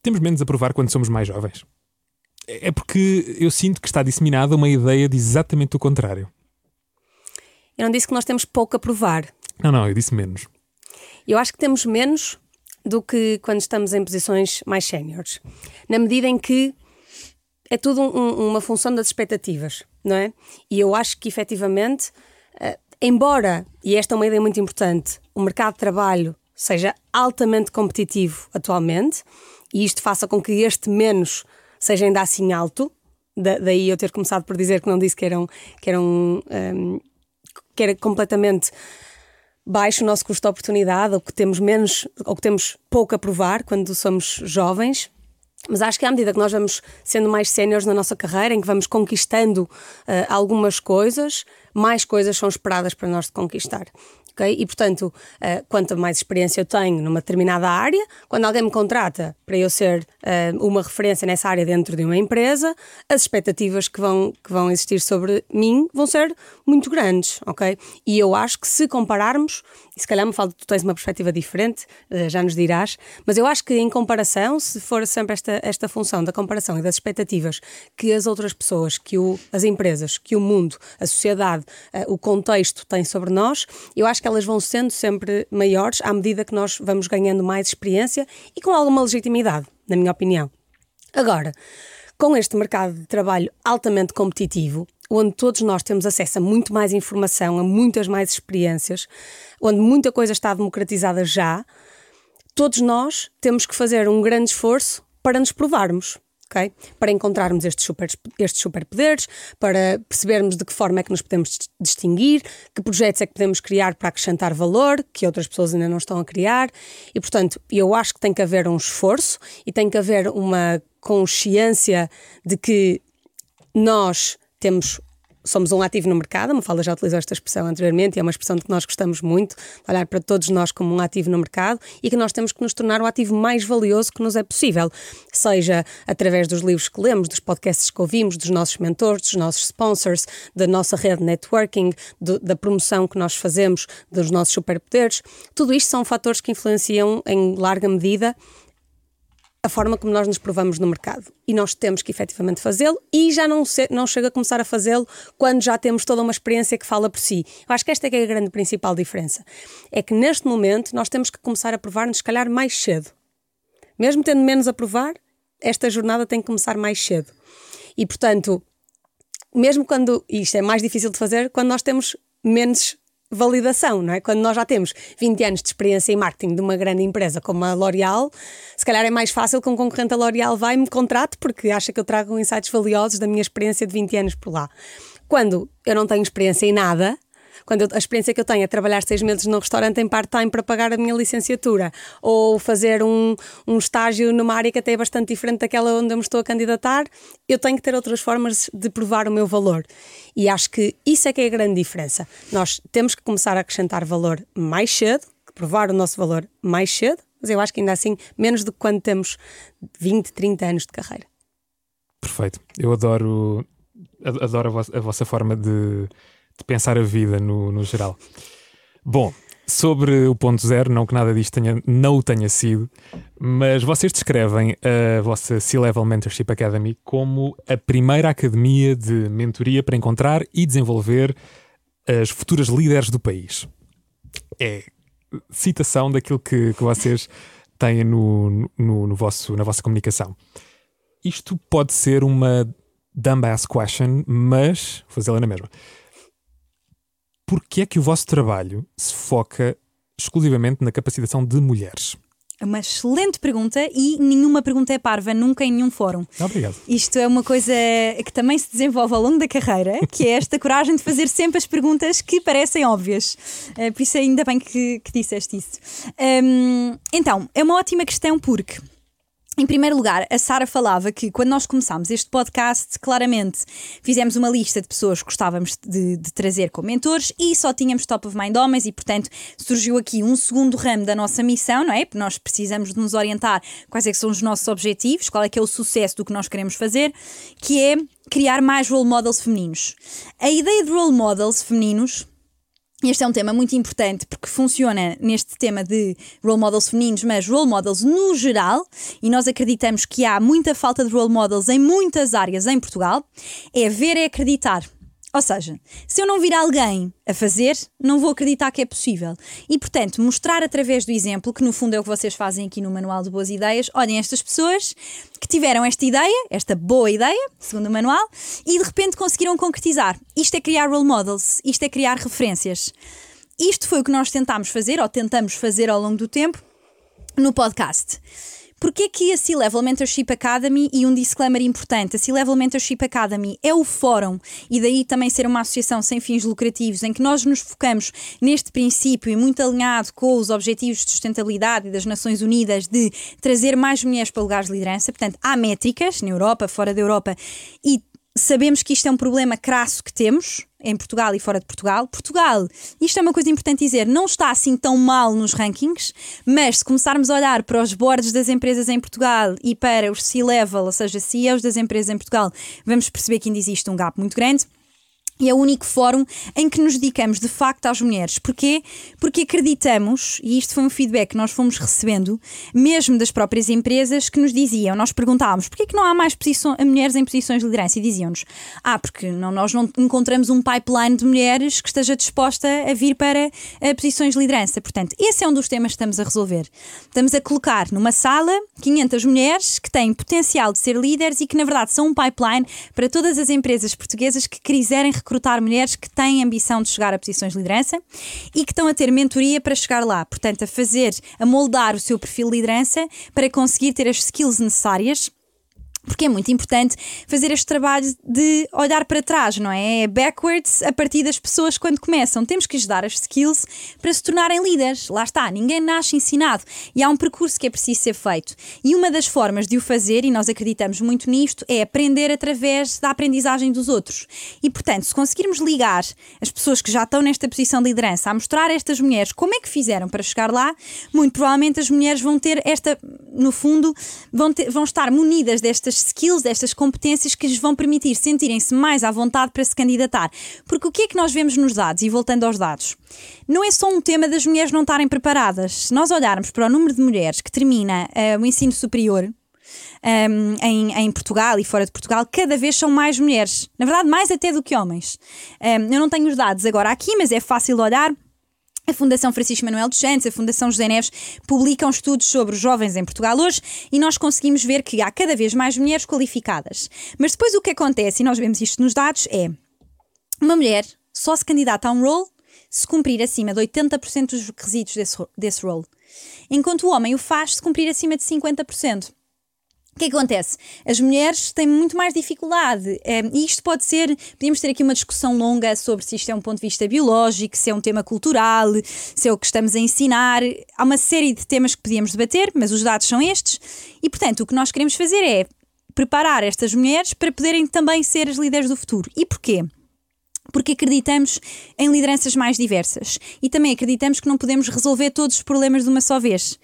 B: temos menos a provar quando somos mais jovens. É porque eu sinto que está disseminada uma ideia de exatamente o contrário.
C: Eu não disse que nós temos pouco a provar.
B: Não, não, eu disse menos.
C: Eu acho que temos menos do que quando estamos em posições mais séniores. Na medida em que é tudo um, uma função das expectativas, não é? E eu acho que efetivamente, uh, embora, e esta é uma ideia muito importante, o mercado de trabalho seja altamente competitivo atualmente, e isto faça com que este menos seja ainda assim alto. Da, daí eu ter começado por dizer que não disse que, eram, que, eram, um, que era completamente baixo o nosso custo de oportunidade, ou que temos menos, ou que temos pouco a provar quando somos jovens. Mas acho que à medida que nós vamos sendo mais séniores na nossa carreira, em que vamos conquistando uh, algumas coisas, mais coisas são esperadas para nós de conquistar ok? E, portanto, uh, quanto mais experiência eu tenho numa determinada área, quando alguém me contrata para eu ser uh, uma referência nessa área dentro de uma empresa, as expectativas que vão, que vão existir sobre mim vão ser muito grandes, ok? E eu acho que se compararmos, e se calhar me falo, tu tens uma perspectiva diferente, uh, já nos dirás, mas eu acho que em comparação, se for sempre esta, esta função da comparação e das expectativas que as outras pessoas, que o, as empresas, que o mundo, a sociedade, o contexto têm sobre nós, eu acho que elas vão sendo sempre maiores à medida que nós vamos ganhando mais experiência e com alguma legitimidade, na minha opinião. Agora, com este mercado de trabalho altamente competitivo, onde todos nós temos acesso a muito mais informação, a muitas mais experiências, onde muita coisa está democratizada já, todos nós temos que fazer um grande esforço para nos provarmos ok? Para encontrarmos estes, super, estes superpoderes, para percebermos de que forma é que nos podemos distinguir, que projetos é que podemos criar para acrescentar valor, que outras pessoas ainda não estão a criar. E, portanto, eu acho que tem que haver um esforço e tem que haver uma consciência de que nós temos somos um ativo no mercado, a Mafalda já utilizou esta expressão anteriormente e é uma expressão de que nós gostamos muito, olhar para todos nós como um ativo no mercado e que nós temos que nos tornar o ativo mais valioso que nos é possível, seja através dos livros que lemos, dos podcasts que ouvimos, dos nossos mentores, dos nossos sponsors, da nossa rede de networking, do, da promoção que nós fazemos, dos nossos superpoderes. Tudo isto são fatores que influenciam em larga medida a forma como nós nos provamos no mercado. E nós temos que efetivamente fazê-lo e já não, se, não chega a começar a fazê-lo quando já temos toda uma experiência que fala por si. Eu acho que esta é, que é a grande principal diferença. É que neste momento nós temos que começar a provar-nos, se calhar, mais cedo. Mesmo tendo menos a provar, esta jornada tem que começar mais cedo. E, portanto, mesmo quando, isto é mais difícil de fazer, quando nós temos menos validação, não é? Quando nós já temos 20 anos de experiência em marketing de uma grande empresa como a L'Oréal, se calhar é mais fácil que um concorrente da L'Oréal vá e me contrate porque acha que eu trago insights valiosos da minha experiência de 20 anos por lá. Quando eu não tenho experiência em nada, quando eu, a experiência que eu tenho é trabalhar seis meses num restaurante em part-time para pagar a minha licenciatura, ou fazer um, um estágio numa área que até é bastante diferente daquela onde eu me estou a candidatar, eu tenho que ter outras formas de provar o meu valor. E acho que isso é que é a grande diferença. Nós temos que começar a acrescentar valor mais cedo, provar o nosso valor mais cedo, mas eu acho que ainda assim menos do que quando temos 20, 30 anos de carreira.
B: Perfeito. Eu adoro, adoro a, a vossa forma de de pensar a vida no, no geral. Bom, sobre o ponto zero, não que nada disto tenha, não o tenha sido, mas vocês descrevem a vossa C-Level Mentorship Academy como a primeira academia de mentoria para encontrar e desenvolver as futuras líderes do país. É citação daquilo que, que vocês têm no, no, no, vosso, na vossa comunicação. Isto pode ser uma dumbass question, mas vou fazê-la na mesma porquê é que o vosso trabalho se foca exclusivamente na capacitação de mulheres?
A: É uma excelente pergunta e nenhuma pergunta é parva, nunca em nenhum fórum.
B: Obrigado.
A: Isto é uma coisa que também se desenvolve ao longo da carreira, que é esta coragem de fazer sempre as perguntas que parecem óbvias. Uh, por isso, ainda bem que, que disseste isso. Um, então, é uma ótima questão porque em primeiro lugar, a Sara falava que quando nós começámos este podcast, claramente fizemos uma lista de pessoas que gostávamos de, de, trazer como mentores e só tínhamos top of mind homens e, portanto, surgiu aqui um segundo ramo da nossa missão, não é? Porque nós precisamos de nos orientar quais é são os nossos objetivos, qual é que é o sucesso do que nós queremos fazer, que é criar mais role models femininos. A ideia de role models femininos este é um tema muito importante porque funciona neste tema de role models femininos, mas role models no geral, e nós acreditamos que há muita falta de role models em muitas áreas em Portugal. É ver é acreditar. Ou seja, se eu não vir alguém a fazer, não vou acreditar que é possível. E, portanto, mostrar através do exemplo, que no fundo é o que vocês fazem aqui no Manual de Boas Ideias, olhem estas pessoas que tiveram esta ideia, esta boa ideia, segundo o manual, e de repente conseguiram concretizar. Isto é criar role models, isto é criar referências. Isto foi o que nós tentámos fazer, ou tentamos fazer ao longo do tempo, no podcast. Porquê que a C-Level Mentorship Academy e um disclaimer importante, a C-Level Mentorship Academy é o fórum e daí também ser uma associação sem fins lucrativos em que nós nos focamos neste princípio e muito alinhado com os objetivos de sustentabilidade das Nações Unidas de trazer mais mulheres para lugares de liderança. Portanto, há métricas na Europa, fora da Europa e sabemos que isto é um problema crasso que temos em Portugal e fora de Portugal. Portugal, isto é uma coisa importante dizer, não está assim tão mal nos rankings, mas se começarmos a olhar para os boards das empresas em Portugal e para os C-level, ou seja, CEOs das empresas em Portugal, vamos perceber que ainda existe um gap muito grande. E é o único fórum em que nos dedicamos de facto às mulheres. Porquê? Porque acreditamos, e isto foi um feedback que nós fomos recebendo, mesmo das próprias empresas, que nos diziam, nós perguntávamos, porquê que não há mais mulheres em posições de liderança? E diziam-nos, ah, porque não, nós não encontramos um pipeline de mulheres que esteja disposta a vir para a posições de liderança. Portanto, esse é um dos temas que estamos a resolver. Estamos a colocar numa sala 500 mulheres que têm potencial de ser líderes e que, na verdade, são um pipeline para todas as empresas portuguesas que quiserem recrutar mulheres que têm ambição de chegar a posições de liderança e que estão a ter mentoria para chegar lá. Portanto, a fazer, a moldar o seu perfil de liderança para conseguir ter as skills necessárias porque é muito importante fazer este trabalho de olhar para trás, não é? É backwards a partir das pessoas quando começam. Temos que lhes dar as skills para se tornarem líderes. Lá está, ninguém nasce ensinado e há um percurso que é preciso ser feito. E uma das formas de o fazer, e nós acreditamos muito nisto, é aprender através da aprendizagem dos outros. E portanto, se conseguirmos ligar as pessoas que já estão nesta posição de liderança a mostrar a estas mulheres como é que fizeram para chegar lá, muito provavelmente as mulheres vão ter esta, no fundo, vão, ter, vão estar munidas destas skills, destas competências que lhes vão permitir sentirem-se mais à vontade para se candidatar. Porque o que é que nós vemos nos dados? E voltando aos dados, não é só um tema das mulheres não estarem preparadas. Se nós olharmos para o número de mulheres que termina uh, o ensino superior, um, em, em, Portugal e fora de Portugal, cada vez são mais mulheres. Na verdade, mais até do que homens. Um, eu não tenho os dados agora aqui, mas é fácil olhar. A Fundação Francisco Manuel dos Santos, a Fundação José Neves publicam estudos sobre os jovens em Portugal hoje e nós conseguimos ver que há cada vez mais mulheres qualificadas. Mas depois o que acontece, e nós vemos isto nos dados, é uma mulher só se candidata a um role se cumprir acima de 80% dos requisitos desse, desse role, enquanto o homem o faz se cumprir acima de 50%. O que, acontece? As mulheres têm muito mais dificuldade. Ehm, e isto pode ser. Podíamos ter aqui uma discussão longa sobre se isto é um ponto de vista biológico, se é um tema cultural, se é o que estamos a ensinar. Há uma série de temas que podíamos debater, mas os dados são estes. E, portanto, o que nós queremos fazer é preparar estas mulheres para poderem também ser as líderes do futuro. E porquê? porque acreditamos em lideranças mais diversas e também acreditamos que não podemos resolver todos os problemas de uma só vez.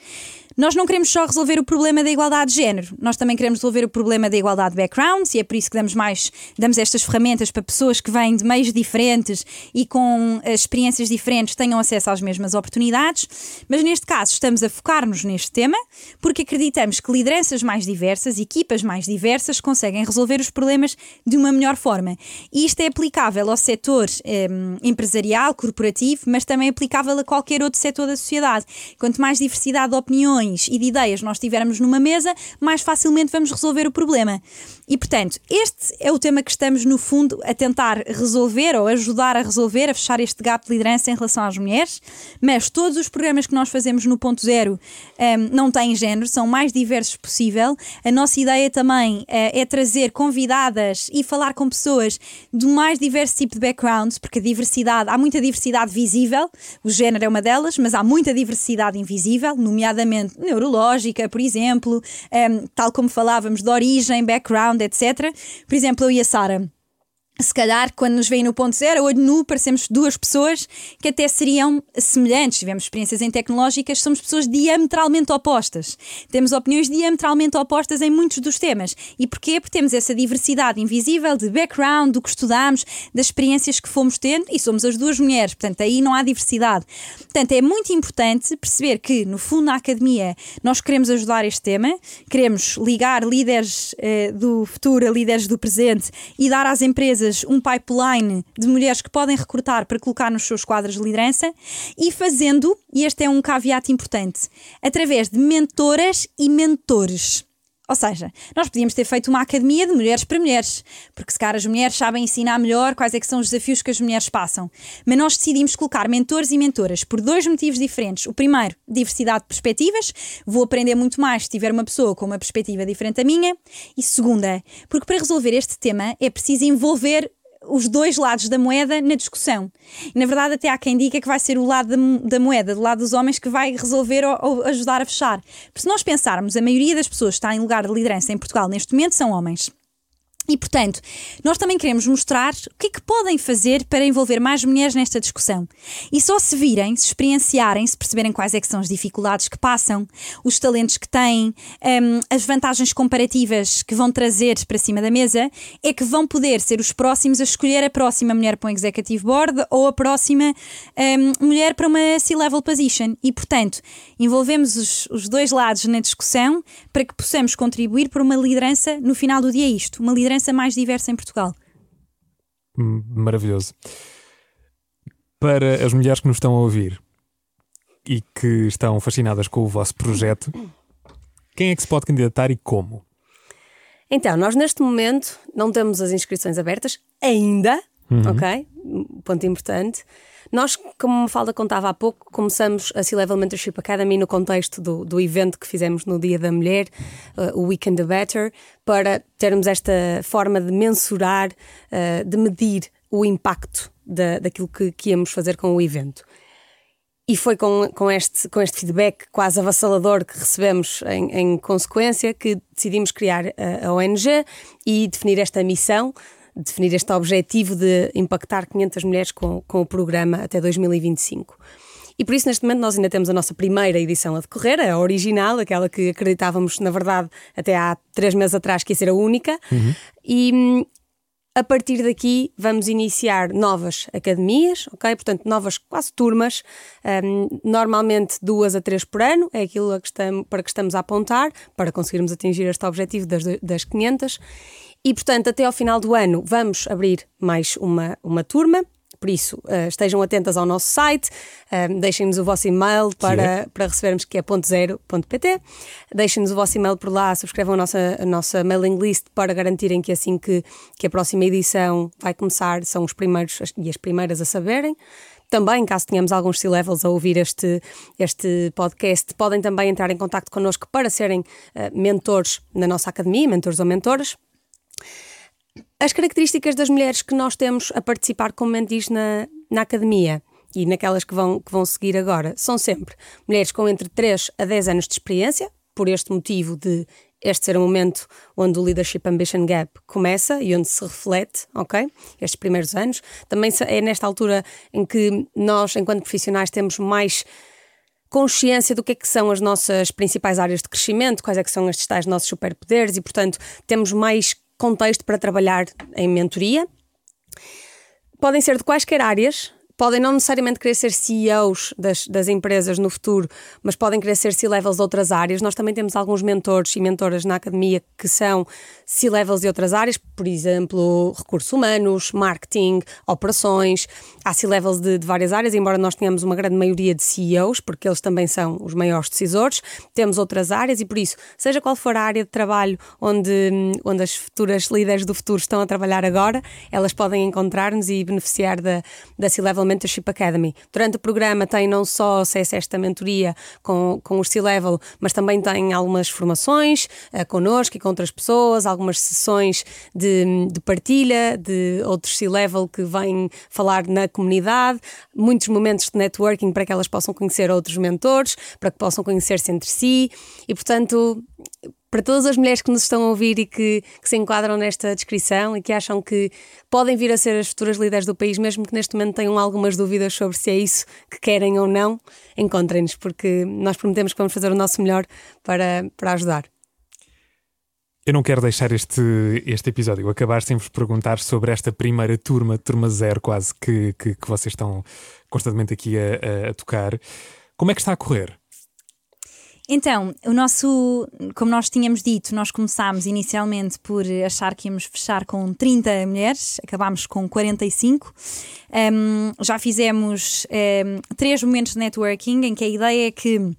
A: Nós não queremos só resolver o problema da igualdade de género, nós também queremos resolver o problema da igualdade de backgrounds e é por isso que damos mais, damos estas ferramentas para pessoas que vêm de meios diferentes e com eh, experiências diferentes tenham acesso às mesmas oportunidades. Mas neste caso estamos a focar-nos neste tema porque acreditamos que lideranças mais diversas, equipas mais diversas, conseguem resolver os problemas de uma melhor forma. E isto é aplicável ao setor eh, empresarial, corporativo, mas também é aplicável a qualquer outro setor da sociedade. Quanto mais diversidade de opiniões, opiniões e de ideias nós tivermos numa mesa, mais facilmente vamos resolver o problema. E, portanto, este é o tema que estamos, no fundo, a tentar resolver ou ajudar a resolver, a fechar este gap de liderança em relação às mulheres. Mas todos os programas que nós fazemos no ponto zero um, não têm género, são mais diversos possível. A nossa ideia também uh, é trazer convidadas e falar com pessoas do mais diverso tipo de backgrounds, porque a diversidade, há muita diversidade visível, o género é uma delas, mas há muita diversidade invisível, nomeadamente neurológica, por exemplo, um, tal como falávamos, de origem, background, etc. Por exemplo, eu e a Sara se calhar, quando nos veem no ponto zero, olho nu, parecemos duas pessoas que até seriam semelhantes. Tivemos experiências em tecnológicas, somos pessoas diametralmente opostas. Temos opiniões diametralmente opostas em muitos dos temas. E porquê? Porque temos essa diversidade invisível de background, do que estudamos, das experiências que fomos tendo, e somos as duas mulheres. Portanto, aí não há diversidade. Portanto, é muito importante perceber que, no fundo, na academia, nós queremos ajudar este tema, queremos ligar líderes eh, do futuro a líderes do presente e dar às empresas empresas um pipeline de mulheres que podem recrutar para colocar nos seus quadros de liderança e fazendo, e este é um caveat importante, através de mentoras e mentores. Ou seja, nós podíamos ter feito uma academia de mulheres para mulheres, porque se calhar as mulheres sabem ensinar melhor quais é que são os desafios que as mulheres passam. Mas nós decidimos colocar mentores e mentoras por dois motivos diferentes. O primeiro, diversidade de perspectivas. Vou aprender muito mais se tiver uma pessoa com uma perspectiva diferente da minha. E segunda, porque para resolver este tema é preciso envolver os dois lados da moeda na discussão. E, na verdade, até há quem diga que vai ser o lado da, da moeda, do lado dos homens, que vai resolver ou, ou, ajudar a fechar. Porque se nós pensarmos, a maioria das pessoas que está em lugar de liderança em Portugal neste momento são homens. E, portanto, nós também queremos mostrar o que é que podem fazer para envolver mais mulheres nesta discussão. E só se virem, se experienciarem, se perceberem quais é que são as dificuldades que passam, os talentos que têm, um, as vantagens comparativas que vão trazer para cima da mesa, é que vão poder ser os próximos a escolher a próxima mulher para um executive board ou a próxima um, mulher para uma C-level position. E, portanto, envolvemos os, os dois lados na discussão para que possamos contribuir para uma liderança, no final do dia, isto, uma liderança liderança mais diversa em Portugal.
B: Maravilhoso. Para as mulheres que nos estão a ouvir e que estão fascinadas com o vosso projeto, quem é que se pode candidatar e como?
C: Então, nós neste momento não temos as inscrições abertas ainda, uhum. ok? Ponto importante. Nós, como Falda contava há pouco, começamos a C-Level Mentorship Academy no contexto do, do evento que fizemos no Dia da Mulher, uh, o Weekend the Better, para termos esta forma de mensurar, uh, de medir o impacto da, daquilo que, que íamos fazer com o evento. E foi com, com, este, com este feedback quase avassalador que recebemos em, em consequência que decidimos criar a, a ONG e definir esta missão definir este objetivo de impactar 500 mulheres com, com o programa até 2025. E por isso, neste momento, nós ainda temos a nossa primeira edição a decorrer, a original, aquela que acreditávamos, na verdade, até há três meses atrás que ia ser a única. Uhum. E hum, A partir daqui vamos iniciar novas academias, ok? Portanto, novas quase turmas, um, normalmente duas a três por ano, é aquilo que estamos, para que estamos a apontar, para conseguirmos atingir este objetivo das, das 500. E, portanto, até ao final do ano vamos abrir mais uma, uma turma. Por isso, uh, estejam atentas ao nosso site, uh, deixem-nos o vosso e-mail para, é. para recebermos que é ponto .0.pt, deixem-nos o vosso e-mail por lá, subscrevam a nossa, a nossa mailing list para garantirem que assim que, que a próxima edição vai começar, são os primeiros e as primeiras a saberem. Também, caso tenhamos alguns C-Levels a ouvir este, este podcast, podem também entrar em contato connosco para serem uh, mentores na nossa academia, mentores ou mentoras. As características das mulheres que nós temos a participar como mentis na, na academia e naquelas que vão, que vão seguir agora são sempre mulheres com entre 3 a 10 anos de experiência, por este motivo de este ser o momento onde o Leadership Ambition Gap começa e onde se reflete, ok? Estes primeiros anos. Também é nesta altura em que nós, enquanto profissionais, temos mais consciência do que é que são as nossas principais áreas de crescimento, quais é que são estes tais nossos superpoderes e, portanto, temos mais contexto para trabalhar em mentoria. Podem ser de quaisquer áreas, podem não necessariamente querer ser CEOs das, das empresas no futuro, mas podem querer ser C-levels de outras áreas. Nós também temos alguns mentores e mentoras na academia que são C-levels de outras áreas, por exemplo, recursos humanos, marketing, operações. Há C-levels de, de, várias áreas, embora nós tenhamos uma grande maioria de CEOs, porque eles também são os maiores decisores. Temos outras áreas e por isso, seja qual for a área de trabalho onde, onde as futuras líderes do futuro estão a trabalhar agora, elas podem encontrar-nos e beneficiar da, da C-level Mentorship Academy. Durante o programa tem não só acesso a esta mentoria com, com o C-Level, mas também tem algumas formações uh, connosco e com outras pessoas, algumas sessões de, de partilha de outros C-Level que vêm falar na comunidade, muitos momentos de networking para que elas possam conhecer outros mentores, para que possam conhecer-se entre si e, portanto, para todas as mulheres que nos estão a ouvir e que, que, se enquadram nesta descrição e que acham que podem vir a ser as futuras líderes do país, mesmo que neste momento tenham algumas dúvidas sobre se é isso que querem ou não, encontrem-nos, porque nós prometemos que vamos fazer o nosso melhor para, para ajudar.
B: Eu não quero deixar este, este episódio acabar sem vos perguntar sobre esta primeira turma, turma zero quase, que, que, que vocês estão constantemente aqui a, a tocar. Como é que está a correr?
A: Então, o nosso, como nós tínhamos dito, nós começámos inicialmente por achar que íamos fechar com 30 mulheres, acabámos com 45. Um, já fizemos um, três momentos de networking em que a ideia é que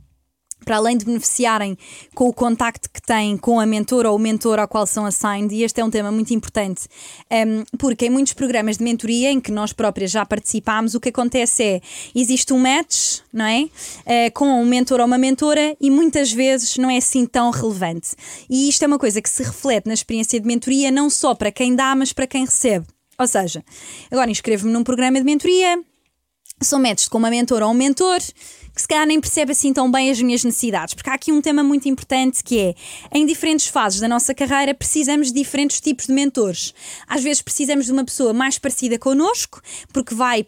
A: para além de beneficiarem com o contacto que têm com a mentora ou o mentor ao qual são assigned, e este é um tema muito importante, um, porque em muitos programas de mentoria em que nós próprias já participámos, o que acontece é, existe um match, não é? Uh, com um mentor ou uma mentora e muitas vezes não é assim tão relevante. E isto é uma coisa que se reflete na experiência de mentoria não só para quem dá, mas para quem recebe. Ou seja, agora inscrevo-me num programa de mentoria, sou matched com uma mentora ou um mentor, que se calhar nem percebe assim tão bem as minhas necessidades, porque há aqui um tema muito importante que é, em diferentes fases da nossa carreira, precisamos de diferentes tipos de mentores. Às vezes precisamos de uma pessoa mais parecida connosco, porque vai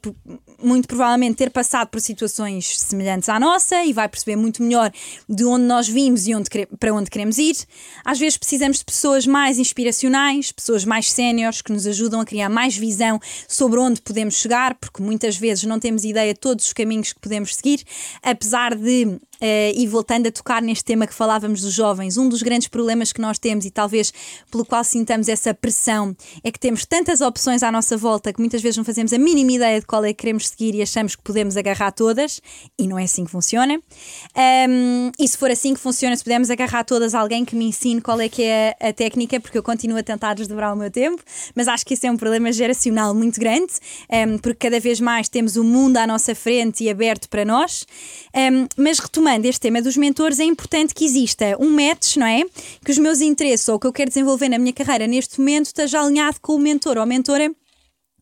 A: muito provavelmente ter passado por situações semelhantes à nossa e vai perceber muito melhor de onde nós vimos e onde, para onde queremos ir. Às vezes precisamos de pessoas mais inspiracionais, pessoas mais séniores que nos ajudam a criar mais visão sobre onde podemos chegar, porque muitas vezes não temos ideia de todos os caminhos que podemos seguir apesar de Uh, e voltando a tocar neste tema que falávamos dos jovens, um dos grandes problemas que nós temos e talvez pelo qual sintamos essa pressão é que temos tantas opções à nossa volta que muitas vezes não fazemos a mínima ideia de qual é que queremos seguir e achamos que podemos agarrar todas e não é assim que funciona. Um, e se for assim que funciona, se pudermos agarrar todas, alguém que me ensine qual é que é a, a técnica, porque eu continuo a tentar desdobrar o meu tempo, mas acho que isso é um problema geracional muito grande, um, porque cada vez mais temos o mundo à nossa frente e aberto para nós. Um, mas retomando retomando este tema dos mentores, é importante que exista um match, não é? Que os meus interesses ou o que eu quero desenvolver na minha carreira neste momento esteja alinhado com o mentor ou mentora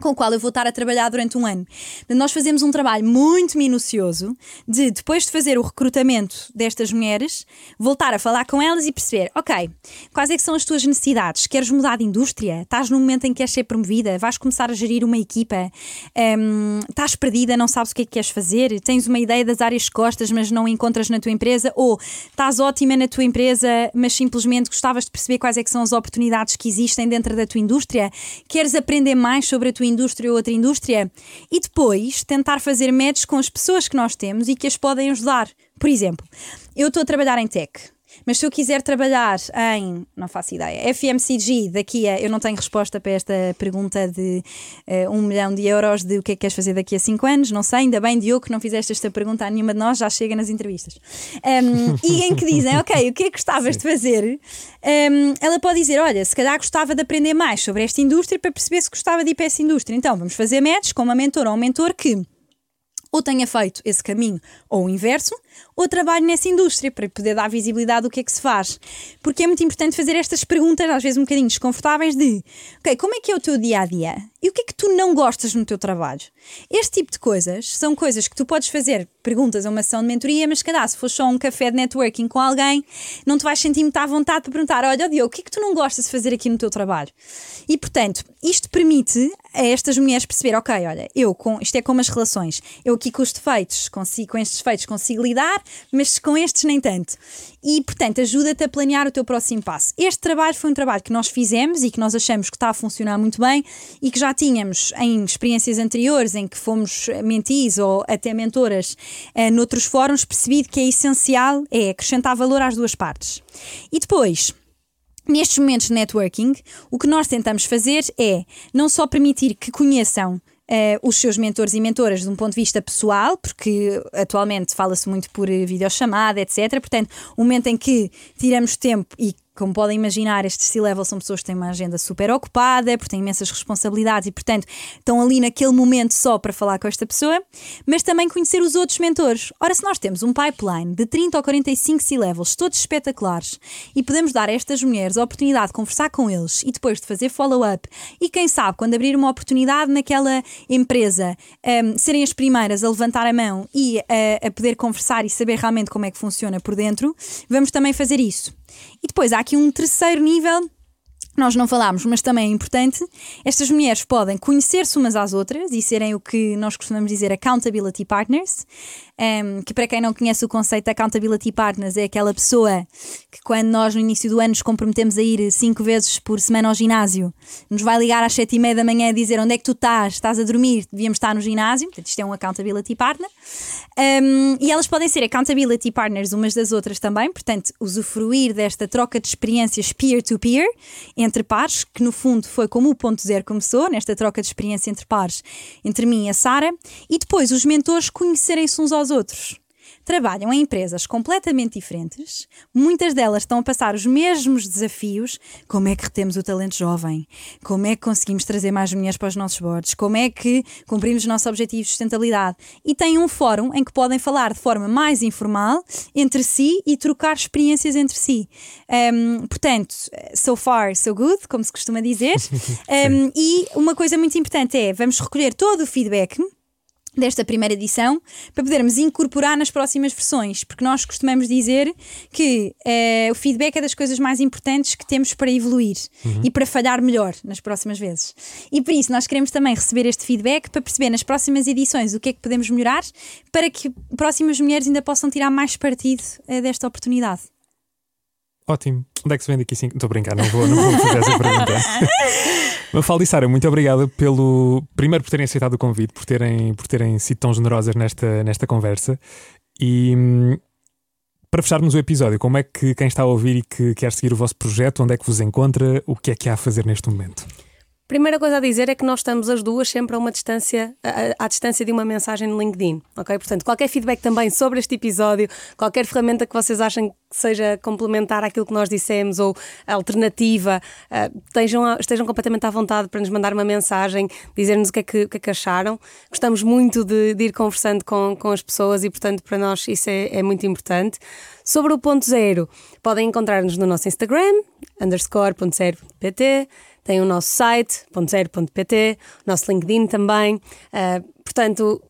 A: com o qual eu vou estar a trabalhar durante um ano. Nós fazemos um trabalho muito minucioso de, depois de fazer o recrutamento destas mulheres, voltar a falar com elas e perceber: ok, quais é que são as tuas necessidades? Queres mudar de indústria? Estás no momento em que queres ser promovida? Vais começar a gerir uma equipa? Um, estás perdida, não sabes o que é que queres fazer? Tens uma ideia das áreas costas, mas não encontras na tua empresa? Ou estás ótima na tua empresa, mas simplesmente gostavas de perceber quais é que são as oportunidades que existem dentro da tua indústria? Queres aprender mais sobre a tua indústria ou outra indústria? E depois tentar fazer matches com as pessoas que nós temos e que as podem ajudar. Por exemplo, eu estou a trabalhar em tech mas se eu quiser trabalhar em, não faço ideia, FMCG, daqui a. Eu não tenho resposta para esta pergunta de uh, um milhão de euros de o que é que queres fazer daqui a cinco anos, não sei, ainda bem, Diogo, que não fizeste esta pergunta a nenhuma de nós, já chega nas entrevistas. Um, e em que dizem, ok, o que é que gostavas Sim. de fazer? Um, ela pode dizer, olha, se calhar gostava de aprender mais sobre esta indústria para perceber se gostava de ir para essa indústria. Então vamos fazer matches com uma mentora ou um mentor que ou tenha feito esse caminho ou o inverso, ou trabalho nessa indústria para poder dar visibilidade do que é que se faz. Porque é muito importante fazer estas perguntas, às vezes um bocadinho desconfortáveis, de ok, como é que é o teu dia a dia? E o que é que tu não gostas no teu trabalho? Este tipo de coisas são coisas que tu podes fazer perguntas a uma sessão de mentoria, mas calhar se for só um café de networking com alguém, não te vais sentir muito à vontade para perguntar: olha, Diogo, o que é que tu não gostas de fazer aqui no teu trabalho? E portanto, isto permite a estas mulheres perceber: ok, olha, eu com isto é como as relações, eu aqui com os defeitos, consigo, com estes defeitos consigo lidar, mas com estes nem tanto. E, portanto, ajuda-te a planear o teu próximo passo. Este trabalho foi um trabalho que nós fizemos e que nós achamos que está a funcionar muito bem e que já tínhamos em experiências anteriores em que fomos mentis ou até mentoras uh, noutros fóruns, percebido que é essencial é acrescentar valor às duas partes. E depois. Nestes momentos de networking, o que nós tentamos fazer é não só permitir que conheçam Uh, os seus mentores e mentoras de um ponto de vista pessoal, porque atualmente fala-se muito por videochamada, etc. Portanto, o momento em que tiramos tempo e como podem imaginar, estes C-level são pessoas que têm uma agenda super ocupada, porque têm imensas responsabilidades e, portanto, estão ali naquele momento só para falar com esta pessoa, mas também conhecer os outros mentores. Ora, se nós temos um pipeline de 30 ou 45 C-levels, todos espetaculares, e podemos dar a estas mulheres a oportunidade de conversar com eles e depois de fazer follow-up, e quem sabe, quando abrir uma oportunidade naquela empresa, um, serem as primeiras a levantar a mão e a, a poder conversar e saber realmente como é que funciona por dentro, vamos também fazer isso. E depois há aqui um terceiro nível nós não falámos, mas também é importante, estas mulheres podem conhecer-se umas às outras e serem o que nós costumamos dizer accountability partners, um, que para quem não conhece o conceito de accountability partners é aquela pessoa que quando nós no início do ano nos comprometemos a ir cinco vezes por semana ao ginásio, nos vai ligar às sete e meia da manhã a dizer onde é que tu estás, estás a dormir, devíamos estar no ginásio, portanto isto é um accountability partner, um, e elas podem ser accountability partners umas das outras também, portanto usufruir desta troca de experiências peer-to-peer, -peer, entre pares, que no fundo foi como o ponto zero começou, nesta troca de experiência entre pares, entre mim e a Sara, e depois os mentores conhecerem-se uns aos outros trabalham em empresas completamente diferentes, muitas delas estão a passar os mesmos desafios. Como é que retemos o talento jovem? Como é que conseguimos trazer mais mulheres para os nossos boards? Como é que cumprimos os nossos objetivos de sustentabilidade? E têm um fórum em que podem falar de forma mais informal entre si e trocar experiências entre si. Um, portanto, so far, so good, como se costuma dizer. [LAUGHS] Um, e uma coisa muito importante é: vamos recolher todo o feedback desta primeira edição para podermos incorporar nas próximas versões, porque nós costumamos dizer que uh, o feedback é das coisas mais importantes que temos para evoluir uhum. e para falhar melhor nas próximas vezes. E por isso nós queremos também receber este feedback para perceber nas próximas edições o que é que podemos melhorar para que próximas mulheres ainda possam tirar mais partido uh, desta oportunidade.
B: Ótimo. Onde é que se vende aqui 5? Estou a brincar, não vou, não vou fazer essa pergunta. [LAUGHS] Mafalda e Sara, muito obrigado pelo. Primeiro por terem aceitado o convite, por terem, por terem sido tão generosas nesta, nesta conversa. E para fecharmos o episódio, como é que quem está a ouvir e que quer seguir o vosso projeto, onde é que vos encontra, o que é que há a fazer neste momento?
C: Primeira coisa a dizer é que nós estamos as duas sempre a uma distância, à, distância de uma mensagem no LinkedIn, ok? Portanto, qualquer feedback também sobre este episódio, qualquer ferramenta que vocês achem que seja complementar àquilo que nós dissemos ou alternativa, uh, estejam, estejam completamente à vontade para nos mandar uma mensagem, dizer-nos o que é que, que, é que acharam. Gostamos muito de, de, ir conversando com, com as pessoas e, portanto, para nós isso é, é muito importante. Sobre o ponto zero, podem encontrar-nos no nosso Instagram, underscore.0.pt, tem o nosso site, .0.pt, o nosso LinkedIn também. Uh, portanto,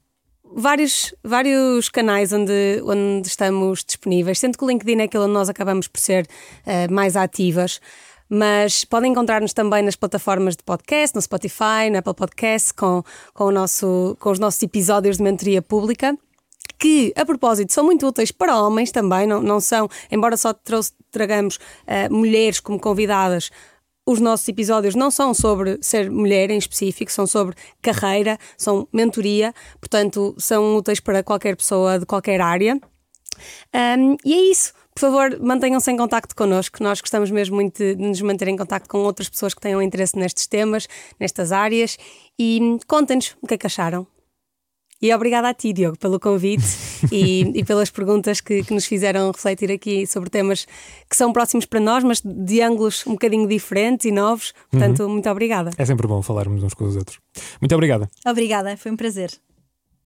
C: vários, vários canais onde, onde estamos disponíveis, sendo que o LinkedIn é aquele onde nós acabamos por ser uh, mais ativas. Mas podem encontrar-nos também nas plataformas de podcast, no Spotify, no Apple Podcast, com, com, o nosso, com os nossos episódios de mentoria pública que, a propósito, são muito úteis para homens também, não, não são, embora só tragamos uh, mulheres como convidadas, os nossos episódios não são sobre ser mulher em específico, são sobre carreira, são mentoria, portanto, são úteis para qualquer pessoa de qualquer área. Um, e é isso. Por favor, mantenham-se em contacto connosco. Nós gostamos mesmo muito de nos manter em contacto com outras pessoas que tenham interesse nestes temas, nestas áreas e contem-nos o que é que acharam. E obrigada a ti, Diogo, pelo convite [LAUGHS] e, e, pelas perguntas que, que, nos fizeram refletir aqui sobre temas que são próximos para nós, mas de ângulos um bocadinho diferentes e novos. Portanto, uhum. muito obrigada.
B: É sempre bom falarmos uns com os outros. Muito obrigada.
A: Obrigada, foi um prazer.